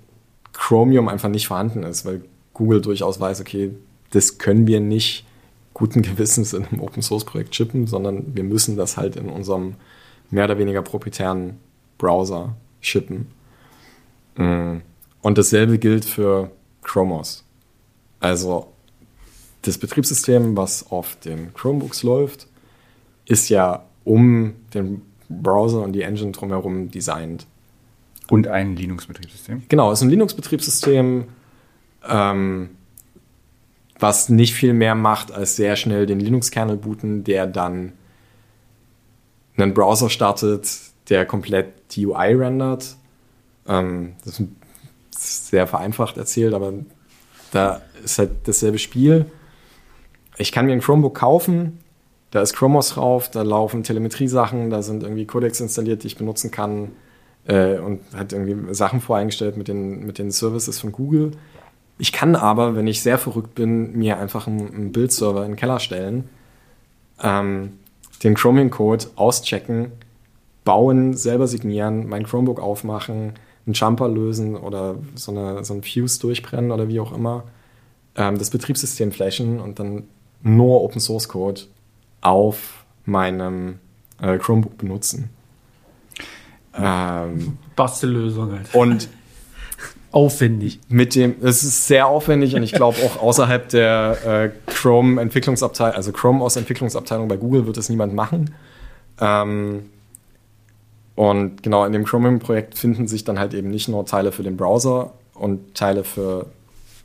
Chromium einfach nicht vorhanden ist, weil Google durchaus weiß, okay, das können wir nicht guten Gewissens in einem Open Source Projekt chippen, sondern wir müssen das halt in unserem mehr oder weniger proprietären Browser shippen. Mm. Und dasselbe gilt für Chromos. Also das Betriebssystem, was auf den Chromebooks läuft, ist ja um den Browser und die Engine drumherum designt. Und ein Linux-Betriebssystem? Genau, es ist ein Linux-Betriebssystem, ähm, was nicht viel mehr macht, als sehr schnell den Linux-Kernel booten, der dann einen Browser startet, der komplett die UI rendert. Ähm, das ist sehr vereinfacht erzählt, aber Da ist halt dasselbe Spiel. Ich kann mir ein Chromebook kaufen, da ist Chromos drauf, da laufen Telemetrie-Sachen, da sind irgendwie Codecs installiert, die ich benutzen kann äh, und hat irgendwie Sachen voreingestellt mit den, mit den Services von Google. Ich kann aber, wenn ich sehr verrückt bin, mir einfach einen, einen Bildserver in den Keller stellen, ähm, den Chromium-Code auschecken, bauen, selber signieren, mein Chromebook aufmachen, einen Jumper lösen oder so, eine, so einen Fuse durchbrennen oder wie auch immer, ähm, das Betriebssystem flashen und dann nur Open Source Code auf meinem äh, Chromebook benutzen. Ähm, Bastellösung halt. Und aufwendig. Mit dem, es ist sehr aufwendig und ich glaube auch außerhalb der äh, Chrome Entwicklungsabteilung, also Chrome aus Entwicklungsabteilung bei Google wird es niemand machen. Ähm, und genau in dem Chromium-Projekt finden sich dann halt eben nicht nur Teile für den Browser und Teile für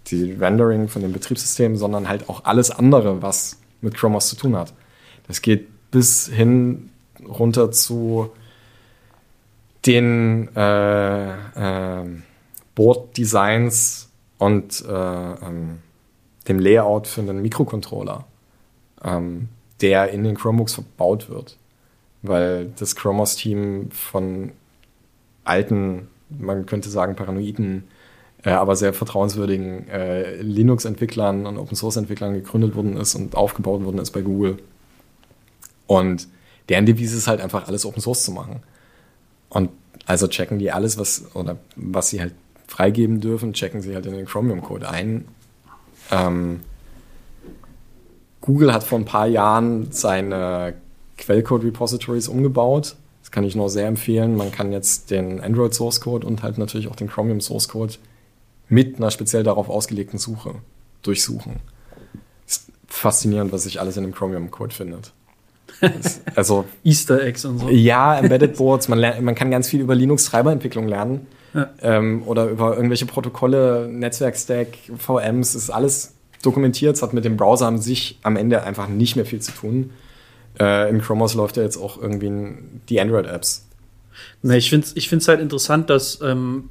die Rendering von dem Betriebssystem, sondern halt auch alles andere, was mit Chromos zu tun hat. Das geht bis hin runter zu den äh, äh, Board-Designs und äh, ähm, dem Layout für einen Mikrocontroller, ähm, der in den Chromebooks verbaut wird. Weil das Chromos-Team von alten, man könnte sagen, paranoiden, äh, aber sehr vertrauenswürdigen äh, Linux-Entwicklern und Open-Source-Entwicklern gegründet worden ist und aufgebaut worden ist bei Google. Und deren Devise ist halt einfach alles Open Source zu machen. Und also checken die alles, was, oder was sie halt freigeben dürfen, checken sie halt in den Chromium-Code ein. Ähm, Google hat vor ein paar Jahren seine Quellcode-Repositories umgebaut. Das kann ich nur sehr empfehlen. Man kann jetzt den Android Source Code und halt natürlich auch den Chromium Source Code mit einer speziell darauf ausgelegten Suche durchsuchen. Ist faszinierend, was sich alles in dem Chromium Code findet also Easter Eggs und so. Ja, Embedded Boards. Man, lernt, man kann ganz viel über Linux-Treiberentwicklung lernen. Ja. Ähm, oder über irgendwelche Protokolle, Netzwerkstack, VMs. ist alles dokumentiert. Es hat mit dem Browser an sich am Ende einfach nicht mehr viel zu tun. Äh, in Chromos läuft ja jetzt auch irgendwie die Android-Apps. Ne, ich finde es ich find's halt interessant, dass ähm,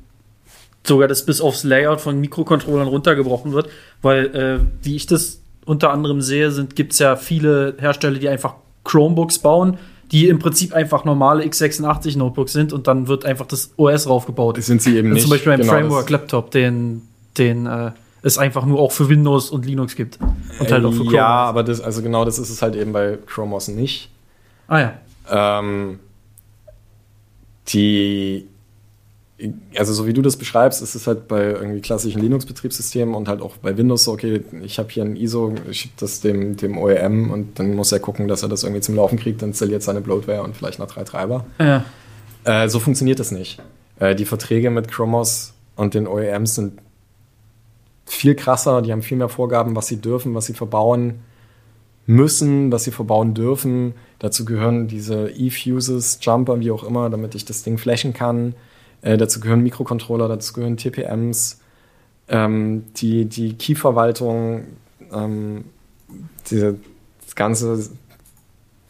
sogar das bis aufs Layout von Mikrocontrollern runtergebrochen wird, weil, äh, wie ich das unter anderem sehe, gibt es ja viele Hersteller, die einfach Chromebooks bauen, die im Prinzip einfach normale x86 Notebooks sind und dann wird einfach das OS draufgebaut. Das sind sie eben nicht. Zum Beispiel ein genau, Framework Laptop, den, den äh, es einfach nur auch für Windows und Linux gibt. Und halt auch für Chrome. Ja, aber das, also genau das ist es halt eben bei Chromos nicht. Ah ja. Ähm, die also so wie du das beschreibst, ist es halt bei irgendwie klassischen Linux-Betriebssystemen und halt auch bei Windows so, okay, ich habe hier ein ISO, ich schicke das dem, dem OEM und dann muss er gucken, dass er das irgendwie zum Laufen kriegt, dann installiert seine Bloatware und vielleicht noch drei Treiber. Ja. Äh, so funktioniert das nicht. Äh, die Verträge mit Chromos und den OEMs sind viel krasser, die haben viel mehr Vorgaben, was sie dürfen, was sie verbauen müssen, was sie verbauen dürfen. Dazu gehören diese E-Fuses, Jumper, wie auch immer, damit ich das Ding flashen kann. Äh, dazu gehören Mikrocontroller, dazu gehören TPMs, ähm, die, die Key-Verwaltung, ähm, diese ganze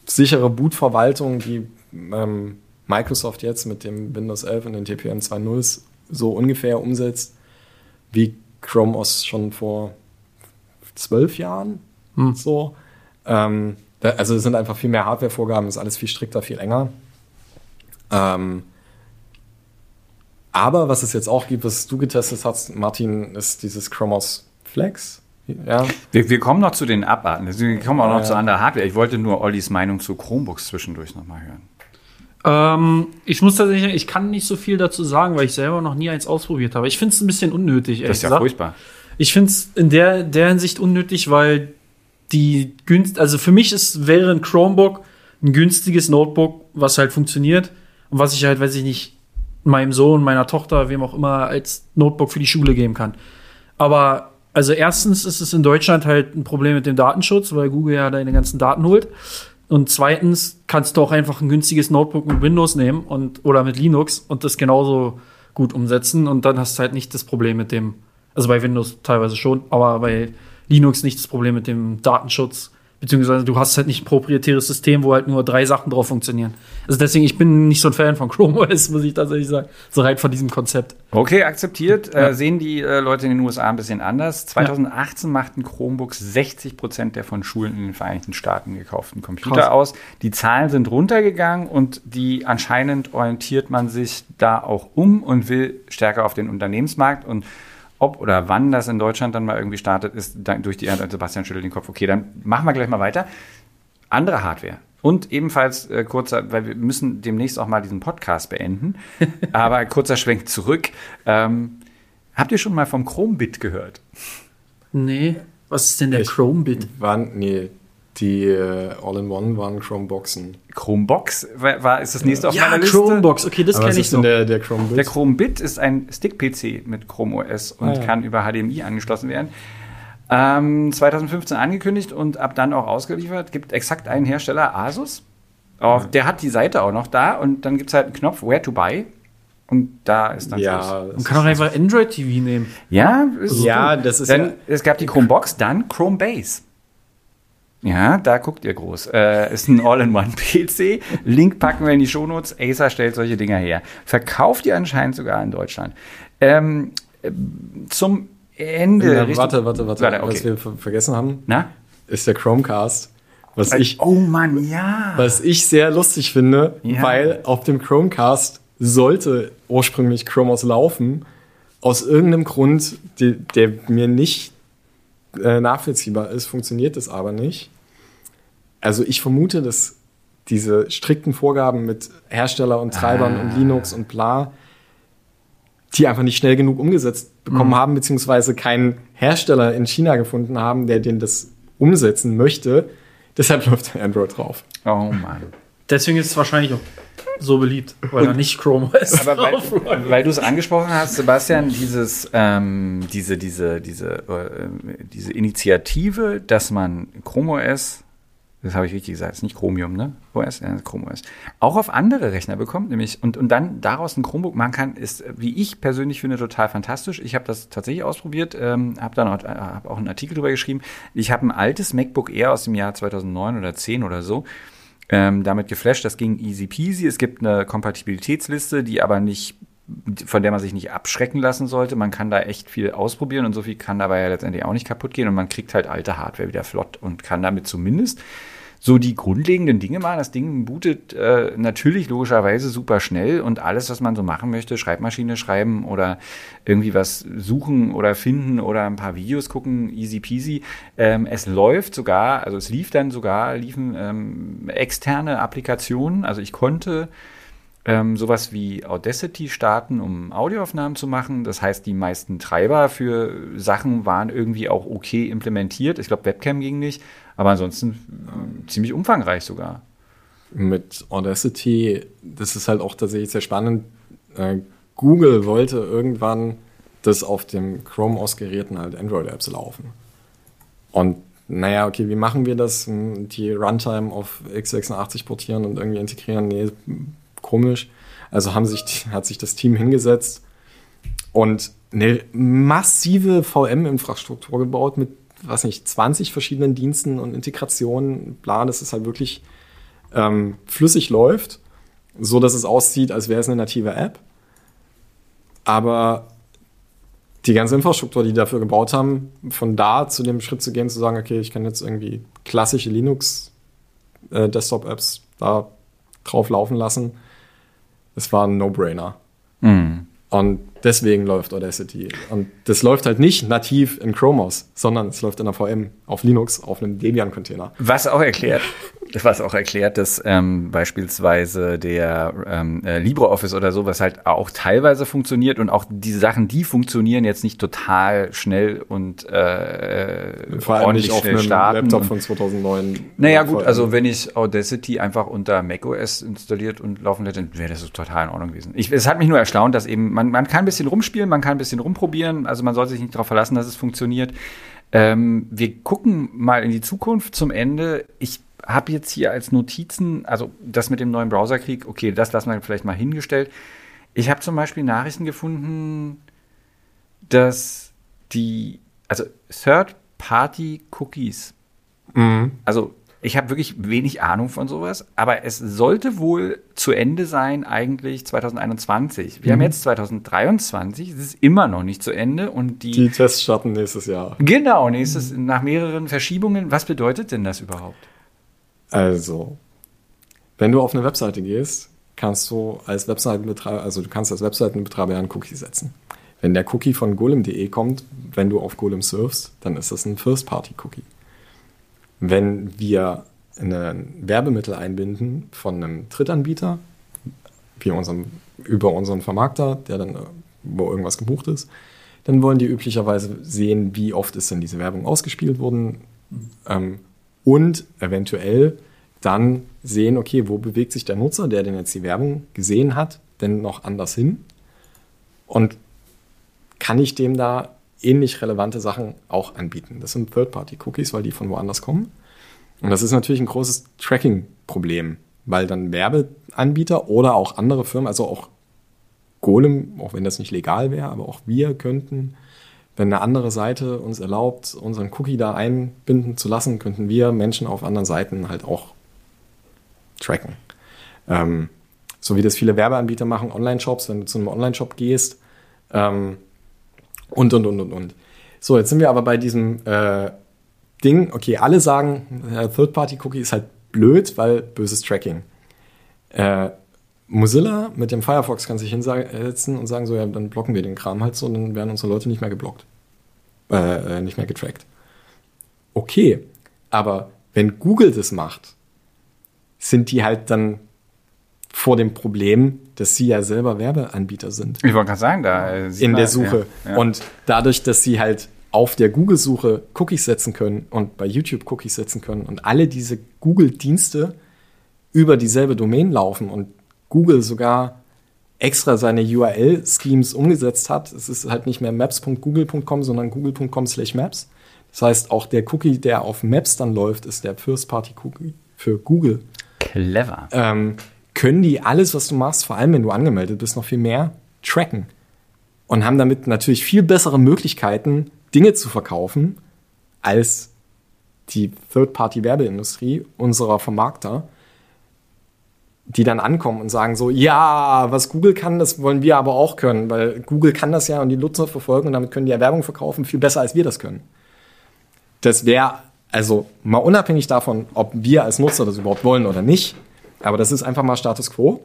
sichere Boot-Verwaltung, die ähm, Microsoft jetzt mit dem Windows 11 und den TPM 2.0 so ungefähr umsetzt, wie Chrome OS schon vor zwölf Jahren. Hm. So. Ähm, da, also es sind einfach viel mehr Hardware-Vorgaben, ist alles viel strikter, viel enger. Ähm, aber was es jetzt auch gibt, was du getestet hast, Martin, ist dieses Chromos Flex. Ja. Wir, wir kommen noch zu den Abarten. Wir kommen auch noch ja. zu anderer Hardware. Ich wollte nur Ollis Meinung zu Chromebooks zwischendurch nochmal hören. Ähm, ich muss tatsächlich, ich kann nicht so viel dazu sagen, weil ich selber noch nie eins ausprobiert habe. Ich finde es ein bisschen unnötig. Das ist ja gesagt. furchtbar. Ich finde es in der, der Hinsicht unnötig, weil die günst, also für mich ist, wäre ein Chromebook ein günstiges Notebook, was halt funktioniert und was ich halt, weiß ich nicht, meinem Sohn, meiner Tochter, wem auch immer, als Notebook für die Schule geben kann. Aber also erstens ist es in Deutschland halt ein Problem mit dem Datenschutz, weil Google ja deine ganzen Daten holt. Und zweitens kannst du auch einfach ein günstiges Notebook mit Windows nehmen und oder mit Linux und das genauso gut umsetzen. Und dann hast du halt nicht das Problem mit dem, also bei Windows teilweise schon, aber bei Linux nicht das Problem mit dem Datenschutz, Beziehungsweise du hast halt nicht ein proprietäres System, wo halt nur drei Sachen drauf funktionieren. Also deswegen, ich bin nicht so ein Fan von Chrome OS, muss ich tatsächlich sagen. So rein von diesem Konzept. Okay, akzeptiert. Ja. Äh, sehen die äh, Leute in den USA ein bisschen anders. 2018 machten Chromebooks 60 Prozent der von Schulen in den Vereinigten Staaten gekauften Computer Krass. aus. Die Zahlen sind runtergegangen und die anscheinend orientiert man sich da auch um und will stärker auf den Unternehmensmarkt und ob oder wann das in Deutschland dann mal irgendwie startet, ist dann durch die Sebastian schüttelt den Kopf. Okay, dann machen wir gleich mal weiter. Andere Hardware. Und ebenfalls äh, kurzer, weil wir müssen demnächst auch mal diesen Podcast beenden. aber kurzer Schwenk zurück. Ähm, habt ihr schon mal vom Chromebit gehört? Nee. Was ist denn der Ich- Chromebit? Waren, nee, die äh, All-in-One waren Chromeboxen. Chromebox war, war ist das nächste auf Ja, meiner Liste. Chromebox. Okay, das kenne ich so. der, der Chromebit? Der Chromebit ist ein Stick-PC mit Chrome OS und Ah, ja. kann über HDMI angeschlossen werden. Ähm, 2015 angekündigt und ab dann auch ausgeliefert. Gibt exakt einen Hersteller, Asus. Auf, Der hat die Seite auch noch da und dann gibt es halt einen Knopf Where to Buy. Und da ist dann ja, Man kann auch einfach Android TV nehmen. Ja, ist Ja, das ist dann, ja- Es gab die Chromebox, dann Chromebase. Ja, da guckt ihr groß. Äh, ist ein All-in-One-PC. Link packen wir in die Shownotes. Acer stellt solche Dinger her. Verkauft ihr anscheinend sogar in Deutschland. Ähm, äh, zum Ende. Richtung- warte, warte, warte. Warte, okay. Was wir ver vergessen haben, Na? ist der Chromecast. Was ich, oh Mann, ja. was ich sehr lustig finde, Ja. weil auf dem Chromecast sollte ursprünglich Chrome OS laufen. Aus irgendeinem Grund, die, der mir nicht äh, nachvollziehbar ist, funktioniert das aber nicht. Also ich vermute, dass diese strikten Vorgaben mit Hersteller und Treibern Ah. und Linux und bla, die einfach nicht schnell genug umgesetzt Mhm. bekommen haben, beziehungsweise keinen Hersteller in China gefunden haben, der den das umsetzen möchte. Deshalb läuft Android drauf. Oh Mann. Deswegen ist es wahrscheinlich auch so beliebt, weil er nicht Chrome OS Aber weil, weil du es angesprochen hast, Sebastian, dieses, ähm, diese, diese, diese, äh, diese Initiative, dass man Chrome OS, das habe ich richtig gesagt, ist nicht Chromium, ne? OS, ja, Chrome OS, auch auf andere Rechner bekommt, nämlich und, und dann daraus ein Chromebook machen kann, ist, wie ich persönlich finde, total fantastisch. Ich habe das tatsächlich ausprobiert, ähm, habe dann auch, äh, hab auch einen Artikel drüber geschrieben. Ich habe ein altes MacBook Air aus dem Jahr 2009 oder 10 oder so ähm, damit geflasht. Das ging easy peasy. Es gibt eine Kompatibilitätsliste, die aber nicht, von der man sich nicht abschrecken lassen sollte. Man kann da echt viel ausprobieren und so viel kann dabei ja letztendlich auch nicht kaputt gehen und man kriegt halt alte Hardware wieder flott und kann damit zumindest so die grundlegenden Dinge machen. Das Ding bootet äh, natürlich logischerweise super schnell und alles, was man so machen möchte, Schreibmaschine schreiben oder irgendwie was suchen oder finden oder ein paar Videos gucken, easy peasy. Ähm, es läuft sogar, also es lief dann sogar, liefen ähm, externe Applikationen. Also ich konnte ähm, sowas wie Audacity starten, um Audioaufnahmen zu machen. Das heißt, die meisten Treiber für Sachen waren irgendwie auch okay implementiert. Ich glaube, Webcam ging nicht, aber ansonsten äh, ziemlich umfangreich sogar. Mit Audacity, das ist halt auch tatsächlich sehr spannend. Äh, Google wollte irgendwann, dass auf dem Chrome ausgeräten halt Android-Apps laufen. Und naja, okay, wie machen wir das? Hm, Die Runtime auf x86 portieren und irgendwie integrieren? Nee, komisch. Also haben sich, hat sich das Team hingesetzt und eine massive VM-Infrastruktur gebaut mit, was nicht, 20 verschiedenen Diensten und Integrationen, bla, dass es halt wirklich ähm, flüssig läuft, so dass es aussieht, als wäre es eine native App. Aber die ganze Infrastruktur, die die dafür gebaut haben, von da zu dem Schritt zu gehen, zu sagen, okay, ich kann jetzt irgendwie klassische Linux-Desktop-Apps da drauf laufen lassen, das war ein No-Brainer. Mhm. Und deswegen läuft Audacity. Und das läuft halt nicht nativ in Chrome OS, sondern es läuft in der VM auf Linux, auf einem Debian-Container. Was auch erklärt, was auch erklärt, dass ähm, beispielsweise der ähm, äh, LibreOffice oder so, was halt auch teilweise funktioniert und auch die Sachen, die funktionieren, jetzt nicht total schnell und äh, Vor allem ordentlich nicht auf schnell einem starten. Laptop von 2009. Naja, gut, also wenn ich Audacity einfach unter macOS installiert und laufen hätte, dann wäre das so total in Ordnung gewesen. Ich, es hat mich nur erstaunt, dass eben, man, man kann bisschen rumspielen, man kann ein bisschen rumprobieren, also man sollte sich nicht darauf verlassen, dass es funktioniert. Ähm, wir gucken mal in die Zukunft zum Ende. Ich habe jetzt hier als Notizen, also das mit dem neuen Browserkrieg, okay, das lassen wir vielleicht mal hingestellt. Ich habe zum Beispiel Nachrichten gefunden, dass die, also Third-Party-Cookies Also ich habe wirklich wenig Ahnung von sowas, aber es sollte wohl zu Ende sein eigentlich 2021. Wir haben jetzt 2023, es ist immer noch nicht zu Ende und die, Die Tests starten nächstes Jahr. genau nächstes nach mehreren Verschiebungen. Was bedeutet denn das überhaupt? Also, wenn du auf eine Webseite gehst, kannst du als Webseitenbetreiber, also du kannst als Webseitenbetreiber einen Cookie setzen. Wenn der Cookie von golem.de kommt, wenn du auf Golem surfst, dann ist das ein First-Party-Cookie. Wenn wir ein Werbemittel einbinden von einem Drittanbieter, wie unserem, über unseren Vermarkter, der dann, äh, wo irgendwas gebucht ist, dann wollen die üblicherweise sehen, wie oft ist denn diese Werbung ausgespielt worden ähm, und eventuell dann sehen, okay, wo bewegt sich der Nutzer, der denn jetzt die Werbung gesehen hat, denn noch anders hin? Und kann ich dem da ähnlich relevante Sachen auch anbieten. Das sind Third-Party-Cookies, weil die von woanders kommen. Und das ist natürlich ein großes Tracking-Problem, weil dann Werbeanbieter oder auch andere Firmen, also auch Golem, auch wenn das nicht legal wäre, aber auch wir könnten, wenn eine andere Seite uns erlaubt, unseren Cookie da einbinden zu lassen, könnten wir Menschen auf anderen Seiten halt auch tracken. Ähm, so wie das viele Werbeanbieter machen, Online-Shops, wenn du zu einem Online-Shop gehst, ähm, und, und, und, und, und. So, jetzt sind wir aber bei diesem äh, Ding, okay, alle sagen, äh, Third-Party-Cookie ist halt blöd, weil böses Tracking. Äh, Mozilla mit dem Firefox kann sich hinsetzen und sagen so, ja, dann blocken wir den Kram halt so und dann werden unsere Leute nicht mehr geblockt. Äh, äh, nicht mehr getrackt. Okay, aber wenn Google das macht, sind die halt dann vor dem Problem, dass sie ja selber Werbeanbieter sind Ich wollte gerade sagen, da äh, in der Suche. Ja, ja. Und dadurch, dass sie halt auf der Google-Suche Cookies setzen können und bei YouTube Cookies setzen können und alle diese Google-Dienste über dieselbe Domain laufen und Google sogar extra seine URL-Schemes umgesetzt hat. Es ist halt nicht mehr maps.google.com, sondern google.com slash maps. Das heißt, auch der Cookie, der auf Maps dann läuft, ist der First-Party-Cookie für Google clever. ähm, können die alles, was du machst, vor allem wenn du angemeldet bist, noch viel mehr tracken. Und haben damit natürlich viel bessere Möglichkeiten, Dinge zu verkaufen, als die Third-Party-Werbeindustrie unserer Vermarkter, die dann ankommen und sagen so, ja, was Google kann, das wollen wir aber auch können, weil Google kann das ja und die Nutzer verfolgen und damit können die ja Werbung verkaufen, viel besser als wir das können. Das wäre, also mal unabhängig davon, ob wir als Nutzer das überhaupt wollen oder nicht, aber das ist einfach mal Status quo.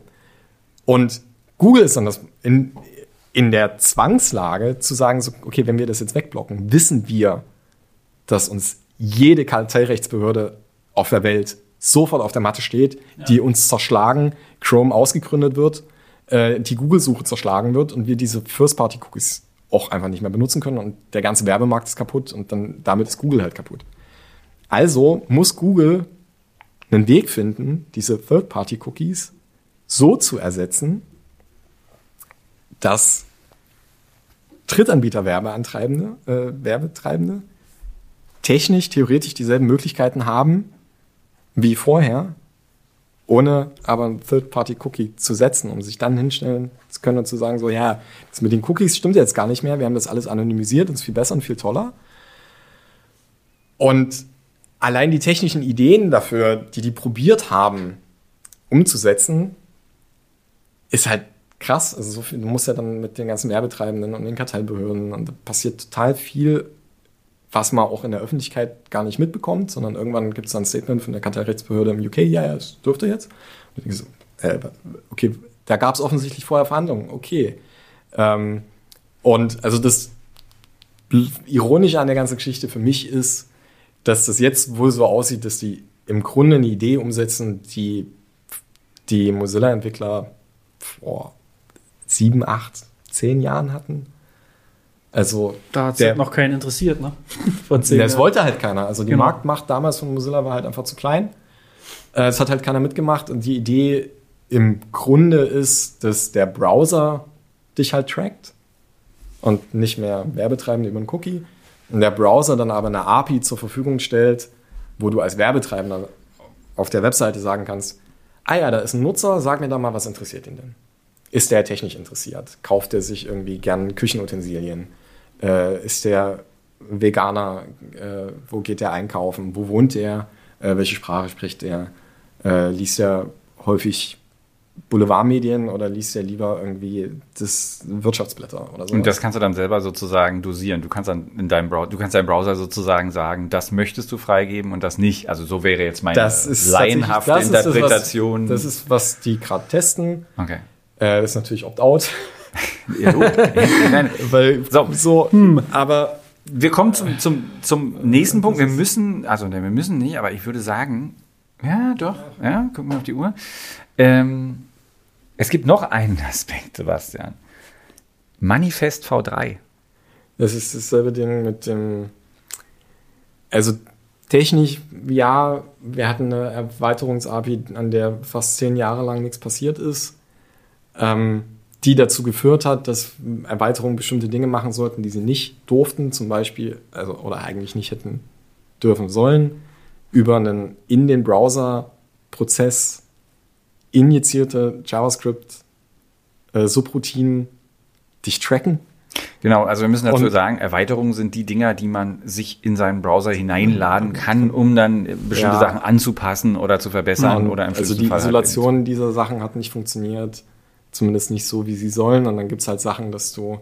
Und Google ist dann das in, in der Zwangslage zu sagen, so, okay, wenn wir das jetzt wegblocken, wissen wir, dass uns jede Kartellrechtsbehörde auf der Welt sofort auf der Matte steht, die uns zerschlagen, Chrome ausgegründet wird, äh, die Google-Suche zerschlagen wird und wir diese First-Party-Cookies auch einfach nicht mehr benutzen können und der ganze Werbemarkt ist kaputt und dann damit ist Google halt kaputt. Also muss Google einen Weg finden, diese Third-Party-Cookies so zu ersetzen, dass Drittanbieter Werbeantreibende, äh, Werbetreibende technisch, theoretisch dieselben Möglichkeiten haben wie vorher, ohne aber einen Third-Party-Cookie zu setzen, um sich dann hinstellen zu können und zu sagen, so, ja, das mit den Cookies stimmt jetzt gar nicht mehr, wir haben das alles anonymisiert und ist viel besser und viel toller. Und allein die technischen Ideen dafür, die die probiert haben, umzusetzen, ist halt krass. Also so viel, du musst ja dann mit den ganzen Werbetreibenden und den Kartellbehörden und da passiert total viel, was man auch in der Öffentlichkeit gar nicht mitbekommt, sondern irgendwann gibt es dann ein Statement von der Kartellrechtsbehörde im UK, ja, ja, das dürfte jetzt. Und ich so, äh, okay, da gab es offensichtlich vorher Verhandlungen, okay. Ähm, und also das Ironische an der ganzen Geschichte für mich ist, dass das jetzt wohl so aussieht, dass die im Grunde eine Idee umsetzen, die die Mozilla-Entwickler vor sieben, acht, zehn Jahren hatten. Also Da hat es noch keinen interessiert, ne? Vor zehn das Jahren. wollte halt keiner. Also die Genau. Marktmacht damals von Mozilla war halt einfach zu klein. Äh, Es hat halt keiner mitgemacht und die Idee im Grunde ist, dass der Browser dich halt trackt und nicht mehr Werbetreibende über einen Cookie. Und der Browser dann aber eine API zur Verfügung stellt, wo du als Werbetreibender auf der Webseite sagen kannst, ah ja, da ist ein Nutzer, sag mir da mal, was interessiert ihn denn? Ist der technisch interessiert? Kauft er sich irgendwie gern Küchenutensilien? Äh, ist der Veganer, äh, wo geht der einkaufen, wo wohnt er, äh, welche Sprache spricht er, äh, liest er häufig Boulevardmedien oder liest er lieber irgendwie das Wirtschaftsblätter oder so. Und das kannst du dann selber sozusagen dosieren. Du kannst dann in deinem Browser, du kannst deinem Browser sozusagen sagen, das möchtest du freigeben und das nicht. Also so wäre jetzt meine das ist laienhafte das Interpretation. Ist das, was, das ist, was die gerade testen. okay. Äh, das ist natürlich Opt-out. Ja. Nein, Weil So. so, aber Wir kommen zum, zum, zum nächsten Punkt. Wir müssen, also wir müssen nicht, aber ich würde sagen, ja, doch, ja, gucken wir auf die Uhr. Ähm, es gibt noch einen Aspekt, Sebastian. Manifest V3. Das ist dasselbe Ding mit dem. Also technisch, ja, wir hatten eine Erweiterungs-API, an der fast zehn Jahre lang nichts passiert ist, ähm, die dazu geführt hat, dass Erweiterungen bestimmte Dinge machen sollten, die sie nicht durften, zum Beispiel, also oder eigentlich nicht hätten dürfen sollen, über einen in den Browser-Prozess injizierte JavaScript äh, dich tracken. Genau, also wir müssen dazu Und- sagen, Erweiterungen sind die Dinger, die man sich in seinen Browser hineinladen kann, um dann bestimmte Ja. Sachen anzupassen oder zu verbessern Und oder im also die Fall halt Isolation dieser Sachen hat nicht funktioniert, zumindest nicht so, wie sie sollen. Und dann gibt es halt Sachen, dass du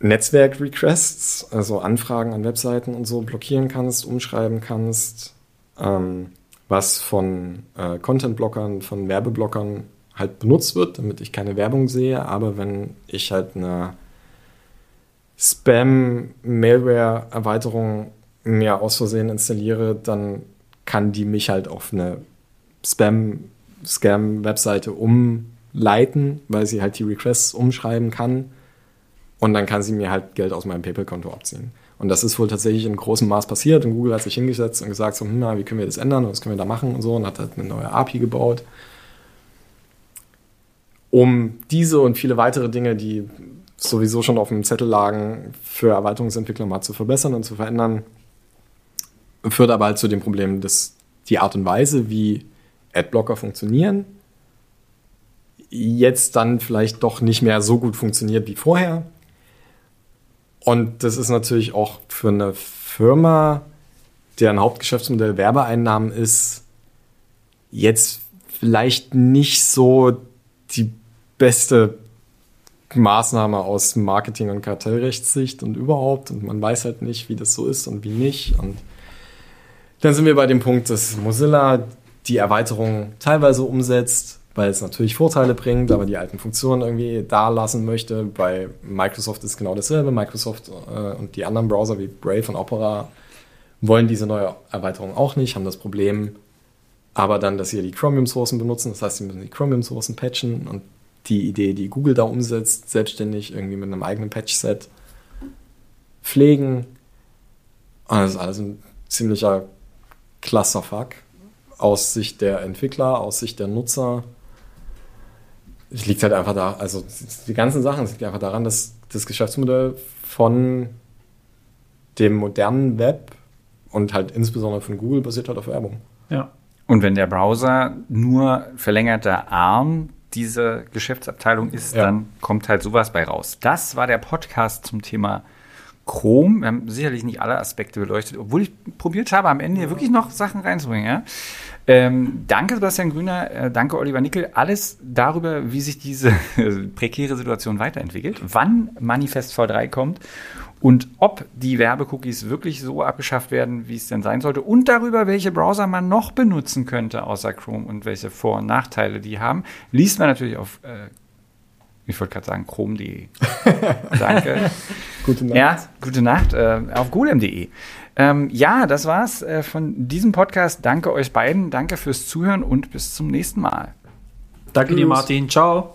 Netzwerk-Requests, also Anfragen an Webseiten und so blockieren kannst, umschreiben kannst, ähm, was von äh, Content-Blockern, von Werbeblockern halt benutzt wird, damit ich keine Werbung sehe. Aber wenn ich halt eine Spam-Malware-Erweiterung mir aus Versehen installiere, dann kann die mich halt auf eine Spam-Scam-Webseite umleiten, weil sie halt die Requests umschreiben kann. Und dann kann sie mir halt Geld aus meinem PayPal-Konto abziehen. Und das ist wohl tatsächlich in großem Maß passiert. Und Google hat sich hingesetzt und gesagt, so, hm, na, wie können wir das ändern und was können wir da machen und so. Und hat halt eine neue API gebaut. Um diese und viele weitere Dinge, die sowieso schon auf dem Zettel lagen, für Erweiterungsentwickler mal zu verbessern und zu verändern, führt aber halt zu dem Problem, dass die Art und Weise, wie Adblocker funktionieren, jetzt dann vielleicht doch nicht mehr so gut funktioniert wie vorher. Und das ist natürlich auch für eine Firma, deren Hauptgeschäftsmodell Werbeeinnahmen ist, jetzt vielleicht nicht so die beste Maßnahme aus Marketing- und Kartellrechtssicht und überhaupt. Und man weiß halt nicht, wie das so ist und wie nicht. Und dann sind wir bei dem Punkt, dass Mozilla die Erweiterung teilweise umsetzt, weil es natürlich Vorteile bringt, aber die alten Funktionen irgendwie da lassen möchte. Bei Microsoft ist genau dasselbe. Microsoft äh, und die anderen Browser wie Brave und Opera wollen diese neue Erweiterung auch nicht, haben das Problem, aber dann, dass sie die Chromium-Sourcen benutzen. Das heißt, sie müssen die Chromium-Sourcen patchen und die Idee, die Google da umsetzt, selbstständig irgendwie mit einem eigenen Patch-Set pflegen. Und das ist alles ein ziemlicher Clusterfuck aus Sicht der Entwickler, aus Sicht der Nutzer. Es liegt halt einfach da, also die ganzen Sachen, es liegt einfach daran, dass das Geschäftsmodell von dem modernen Web und halt insbesondere von Google basiert halt auf Werbung. Ja. Und wenn der Browser nur verlängerter Arm dieser Geschäftsabteilung ist, Ja. dann kommt halt sowas bei raus. Das war der Podcast zum Thema Chrome. Wir haben sicherlich nicht alle Aspekte beleuchtet, obwohl ich probiert habe, am Ende hier wirklich noch Sachen reinzubringen. Ja? Ähm, danke, Sebastian Grüner, äh, danke, Oliver Nickel. Alles darüber, wie sich diese prekäre Situation weiterentwickelt, wann Manifest V3 kommt und ob die Werbecookies wirklich so abgeschafft werden, wie es denn sein sollte und darüber, welche Browser man noch benutzen könnte außer Chrome und welche Vor- und Nachteile die haben, liest man natürlich auf, äh, ich wollte gerade sagen, chrome.de. Danke. Gute Nacht. Ja, gute Nacht äh, auf golem.de. Ähm, ja, das war's äh, von diesem Podcast. Danke euch beiden, danke fürs Zuhören und bis zum nächsten Mal. Danke dir, Tschüss. Martin. Ciao.